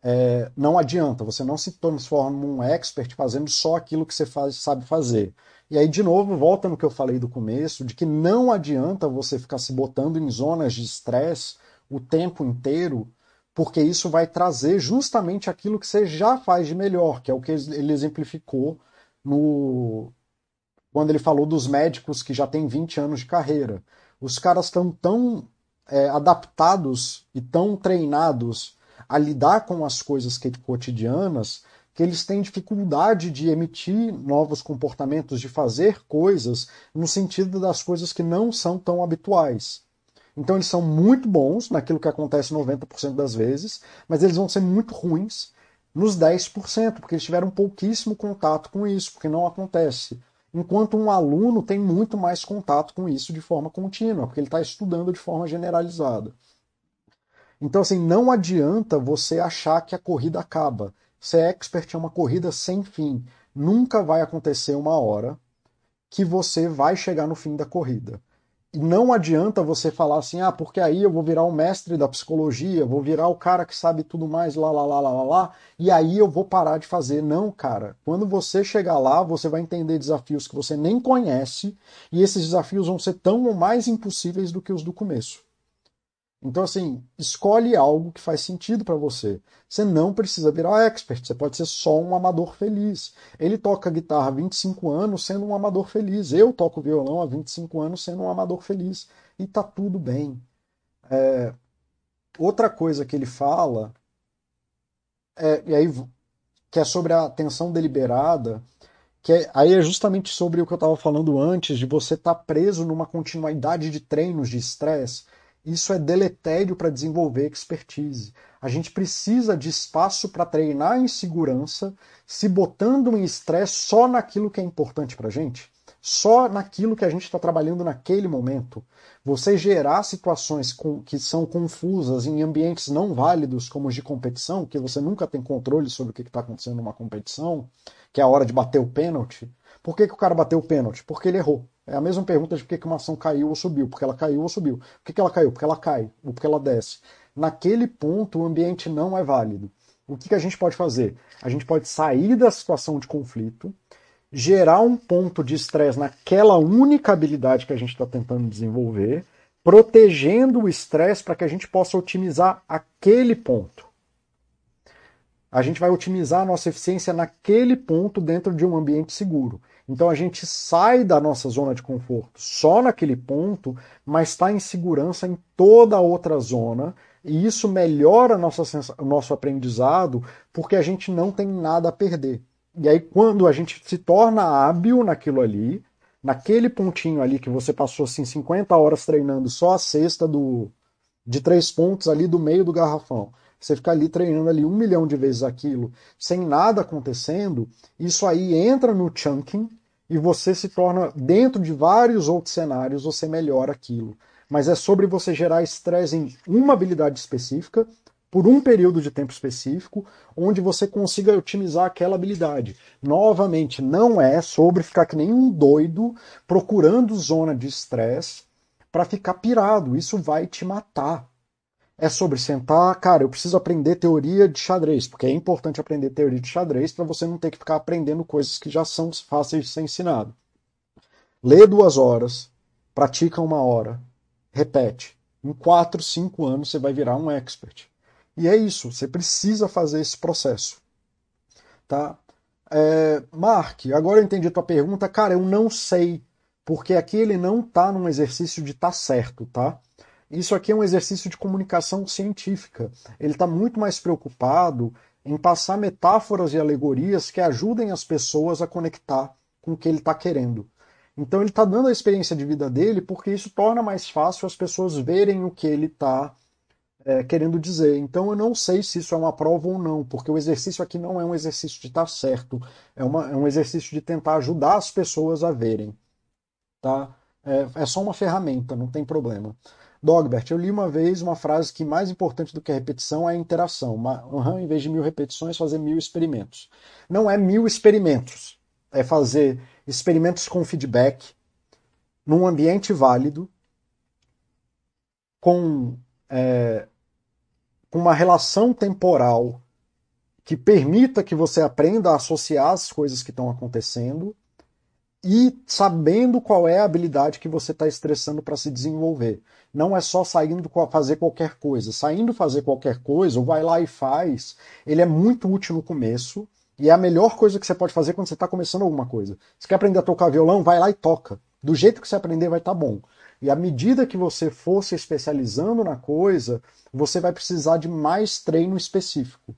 é, não adianta, você não se transforma num expert fazendo só aquilo que você faz, sabe fazer. E aí, de novo, volta no que eu falei do começo, de que não adianta você ficar se botando em zonas de estresse o tempo inteiro porque isso vai trazer justamente aquilo que você já faz de melhor, que é o que ele exemplificou no quando ele falou dos médicos que já têm 20 anos de carreira. Os caras estão tão é, adaptados e tão treinados a lidar com as coisas cotidianas que eles têm dificuldade de emitir novos comportamentos, de fazer coisas no sentido das coisas que não são tão habituais. Então eles são muito bons naquilo que acontece 90% das vezes, mas eles vão ser muito ruins nos 10%, porque eles tiveram pouquíssimo contato com isso, porque não acontece. Enquanto um aluno tem muito mais contato com isso de forma contínua, porque ele está estudando de forma generalizada. Então, assim, não adianta você achar que a corrida acaba. Ser expert é uma corrida sem fim. Nunca vai acontecer uma hora que você vai chegar no fim da corrida. Não adianta você falar assim, ah, porque aí eu vou virar o mestre da psicologia, vou virar o cara que sabe tudo mais, lá, lá, lá, lá, lá, lá, e aí eu vou parar de fazer. Não, cara. Quando você chegar lá, você vai entender desafios que você nem conhece, e esses desafios vão ser tão ou mais impossíveis do que os do começo. Então, assim, escolhe algo que faz sentido para você. Você não precisa virar expert, você pode ser só um amador feliz. Ele toca guitarra há 25 anos sendo um amador feliz. Eu toco violão há 25 anos sendo um amador feliz. E tá tudo bem. É... Outra coisa que ele fala, é, e aí, que é sobre a atenção deliberada, que é, aí é justamente sobre o que eu estava falando antes, de você estar tá preso numa continuidade de treinos de estresse isso é deletério para desenvolver expertise. A gente precisa de espaço para treinar em segurança, se botando em estresse só naquilo que é importante para a gente, só naquilo que a gente está trabalhando naquele momento. Você gerar situações com, que são confusas em ambientes não válidos, como os de competição, que você nunca tem controle sobre o que está acontecendo numa competição, que é a hora de bater o pênalti. Por que, que o cara bateu o pênalti? Porque ele errou. É a mesma pergunta de por que uma ação caiu ou subiu. Porque ela caiu ou subiu. Por que ela caiu? Porque ela cai ou porque ela desce. Naquele ponto, o ambiente não é válido. O que a gente pode fazer? A gente pode sair da situação de conflito, gerar um ponto de estresse naquela única habilidade que a gente está tentando desenvolver, protegendo o estresse para que a gente possa otimizar aquele ponto. A gente vai otimizar a nossa eficiência naquele ponto dentro de um ambiente seguro. Então a gente sai da nossa zona de conforto só naquele ponto, mas está em segurança em toda a outra zona, e isso melhora o nosso aprendizado porque a gente não tem nada a perder. E aí, quando a gente se torna hábil naquilo ali, naquele pontinho ali que você passou assim 50 horas treinando só a cesta do, de três pontos ali do meio do garrafão, você ficar ali treinando ali um milhão de vezes aquilo, sem nada acontecendo, isso aí entra no chunking, e você se torna, dentro de vários outros cenários, você melhora aquilo. Mas é sobre você gerar estresse em uma habilidade específica, por um período de tempo específico, onde você consiga otimizar aquela habilidade. Novamente, não é sobre ficar que nem um doido procurando zona de estresse para ficar pirado. Isso vai te matar é sobre sentar, cara, eu preciso aprender teoria de xadrez, porque é importante aprender teoria de xadrez para você não ter que ficar aprendendo coisas que já são fáceis de ser ensinado. Lê duas horas, pratica uma hora, repete. Em quatro, cinco anos você vai virar um expert. E é isso, você precisa fazer esse processo. Tá? É, Mark, agora eu entendi a tua pergunta. Cara, eu não sei, porque aqui ele não está num exercício de tá certo, tá? Isso aqui é um exercício de comunicação científica. Ele está muito mais preocupado em passar metáforas e alegorias que ajudem as pessoas a conectar com o que ele está querendo. Então ele está dando a experiência de vida dele porque isso torna mais fácil as pessoas verem o que ele está é, querendo dizer. Então eu não sei se isso é uma prova ou não, porque o exercício aqui não é um exercício de estar tá certo, é, uma, é um exercício de tentar ajudar as pessoas a verem. Tá? É, é só uma ferramenta, não tem problema. Dogbert, eu li uma vez uma frase que mais importante do que a repetição é a interação. Uma, em vez de mil repetições, fazer mil experimentos. Não é mil experimentos. É fazer experimentos com feedback, num ambiente válido, com, é, com uma relação temporal que permita que você aprenda a associar as coisas que estão acontecendo e sabendo qual é a habilidade que você está estressando para se desenvolver. Não é só saindo fazer qualquer coisa. Saindo fazer qualquer coisa, ou vai lá e faz, ele é muito útil no começo e é a melhor coisa que você pode fazer quando você está começando alguma coisa. Você quer aprender a tocar violão? Vai lá e toca. Do jeito que você aprender, vai estar tá bom. E à medida que você for se especializando na coisa, você vai precisar de mais treino específico.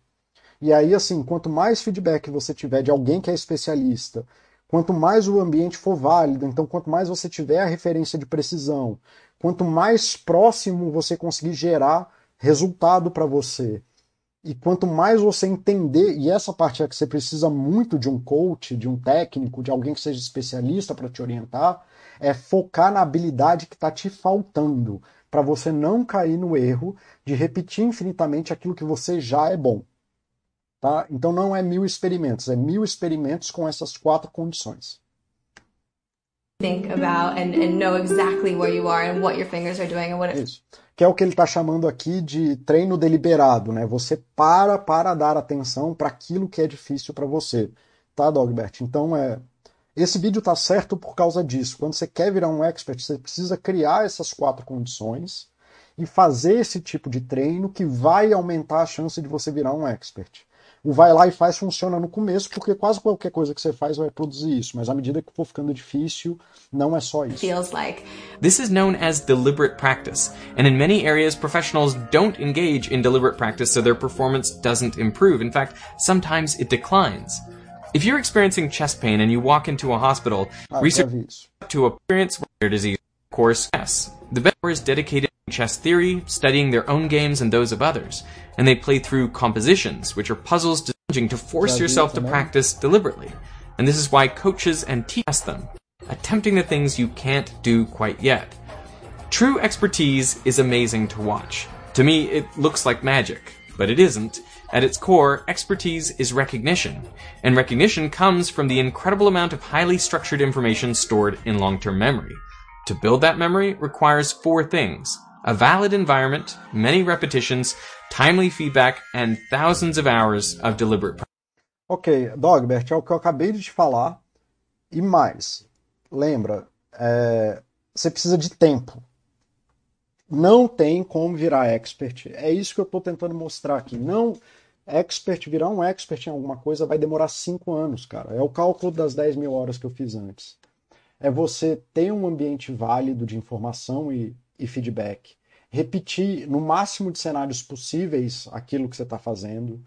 E aí, assim, quanto mais feedback você tiver de alguém que é especialista, Quanto mais o ambiente for válido, então quanto mais você tiver a referência de precisão, quanto mais próximo você conseguir gerar resultado para você, e quanto mais você entender, e essa parte é que você precisa muito de um coach, de um técnico, de alguém que seja especialista para te orientar, é focar na habilidade que está te faltando, para você não cair no erro de repetir infinitamente aquilo que você já é bom. Tá? Então não é mil experimentos, é mil experimentos com essas quatro condições. think about and, and know exactly where you are and what your fingers are doing and what it, Isso. Que é o que ele está chamando aqui de treino deliberado, né? Você para para dar atenção para aquilo que é difícil para você, tá, Dogbert? Então é esse vídeo tá certo por causa disso. Quando você quer virar um expert, você precisa criar essas quatro condições e fazer esse tipo de treino que vai aumentar a chance de você virar um expert. O vai lá e faz funciona no começo, porque quase qualquer coisa que você faz vai produzir isso, mas à medida que for ficando difícil, não é só isso. feels like. This is known as deliberate practice, and in many areas, professionals don't engage in deliberate practice so their performance doesn't improve. In fact, sometimes it declines. If you're experiencing chest pain and you walk into a hospital, Ah, eu já research to experience rare disease, of course, yes. The vet is dedicated to chess theory, studying their own games and those of others, and they play through compositions, which are puzzles designed to force yourself to practice deliberately. And this is why coaches and teach them, attempting the things you can't do quite yet. True expertise is amazing to watch. To me, it looks like magic, but it isn't. At its core, expertise is recognition, and recognition comes from the incredible amount of highly structured information stored in long term memory. To build that memory requires four things a valid environment, many repetitions, timely feedback, and thousands of hours of deliberate practice. Ok, Dogbert, é o que eu acabei de te falar. E mais, lembra, é, você precisa de tempo. Não tem como virar expert. É isso que eu estou tentando mostrar aqui. Não, expert, virar um expert em alguma coisa vai demorar cinco anos, cara. É o cálculo das 10 mil horas que eu fiz antes. É você ter um ambiente válido de informação e, e feedback. Repetir no máximo de cenários possíveis aquilo que você está fazendo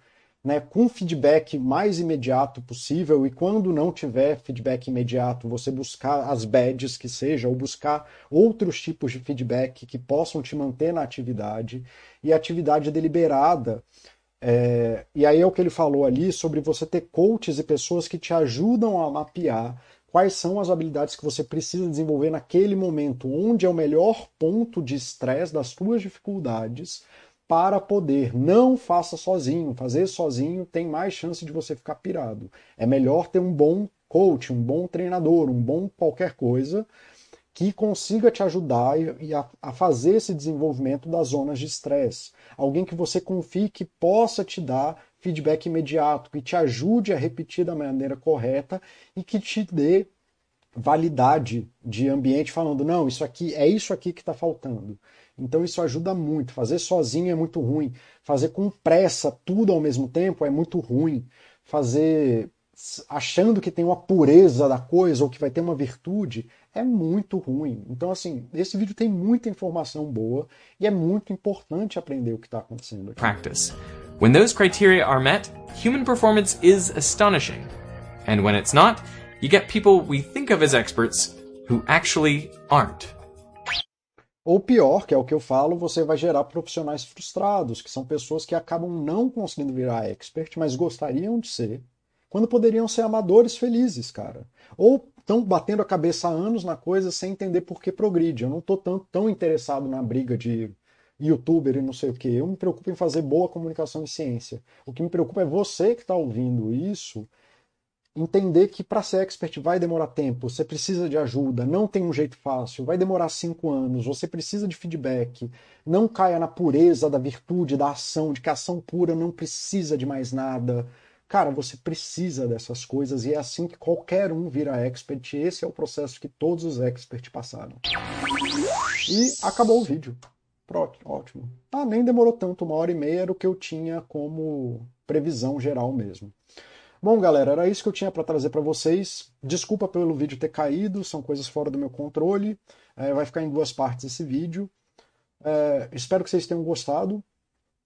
né, com feedback mais imediato possível e quando não tiver feedback imediato, você buscar as badges que seja, ou buscar outros tipos de feedback que possam te manter na atividade e atividade deliberada. É, e aí é o que ele falou ali sobre você ter coaches e pessoas que te ajudam a mapear quais são as habilidades que você precisa desenvolver naquele momento, onde é o melhor ponto de estresse das suas dificuldades para poder. Não faça sozinho. Fazer sozinho tem mais chance de você ficar pirado. É melhor ter um bom coach, um bom treinador, um bom qualquer coisa que consiga te ajudar e a, a fazer esse desenvolvimento das zonas de estresse. Alguém que você confie que possa te dar feedback imediato, que te ajude a repetir da maneira correta e que te dê validade de ambiente falando, não, isso aqui é isso aqui que está faltando. Então isso ajuda muito. Fazer sozinho é muito ruim. Fazer com pressa tudo ao mesmo tempo é muito ruim. Fazer achando que tem uma pureza da coisa ou que vai ter uma virtude é muito ruim. Então, assim, esse vídeo tem muita informação boa e é muito importante aprender o que está acontecendo aqui. practice. When those criteria are met, human performance is astonishing. And when it's not, you get people we think of as experts who actually aren't. Ou pior, que é o que eu falo, você vai gerar profissionais frustrados, que são pessoas que acabam não conseguindo virar expert, mas gostariam de ser, quando poderiam ser amadores felizes, cara. Ou estão batendo a cabeça há anos na coisa sem entender por que progride. Eu não estou tão, tão interessado na briga de youtuber e não sei o que. Eu me preocupo em fazer boa comunicação em ciência. O que me preocupa é você que está ouvindo isso entender que para ser expert vai demorar tempo, você precisa de ajuda, não tem um jeito fácil, vai demorar cinco anos, você precisa de feedback, não caia na pureza da virtude, da ação, de que a ação pura não precisa de mais nada. Cara, você precisa dessas coisas e é assim que qualquer um vira expert. Esse é o processo que todos os experts passaram. E acabou o vídeo. Ótimo. Ah, nem demorou tanto, uma hora e meia era o que eu tinha como previsão geral mesmo. Bom, galera, era isso que eu tinha para trazer para vocês. Desculpa pelo vídeo ter caído, são coisas fora do meu controle. É, vai ficar em duas partes esse vídeo. É, espero que vocês tenham gostado.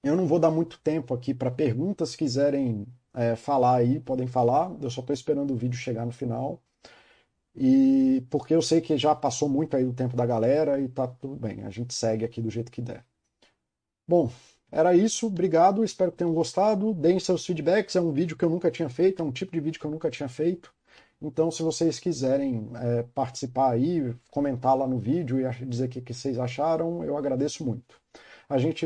Eu não vou dar muito tempo aqui para perguntas. Se quiserem é, falar aí, podem falar. Eu só estou esperando o vídeo chegar no final. E porque eu sei que já passou muito aí do tempo da galera e tá tudo bem. A gente segue aqui do jeito que der. Bom, era isso, obrigado, espero que tenham gostado. Deem seus feedbacks, é um vídeo que eu nunca tinha feito, é um tipo de vídeo que eu nunca tinha feito. Então, se vocês quiserem é, participar aí, comentar lá no vídeo e dizer o que, que vocês acharam, eu agradeço muito. A gente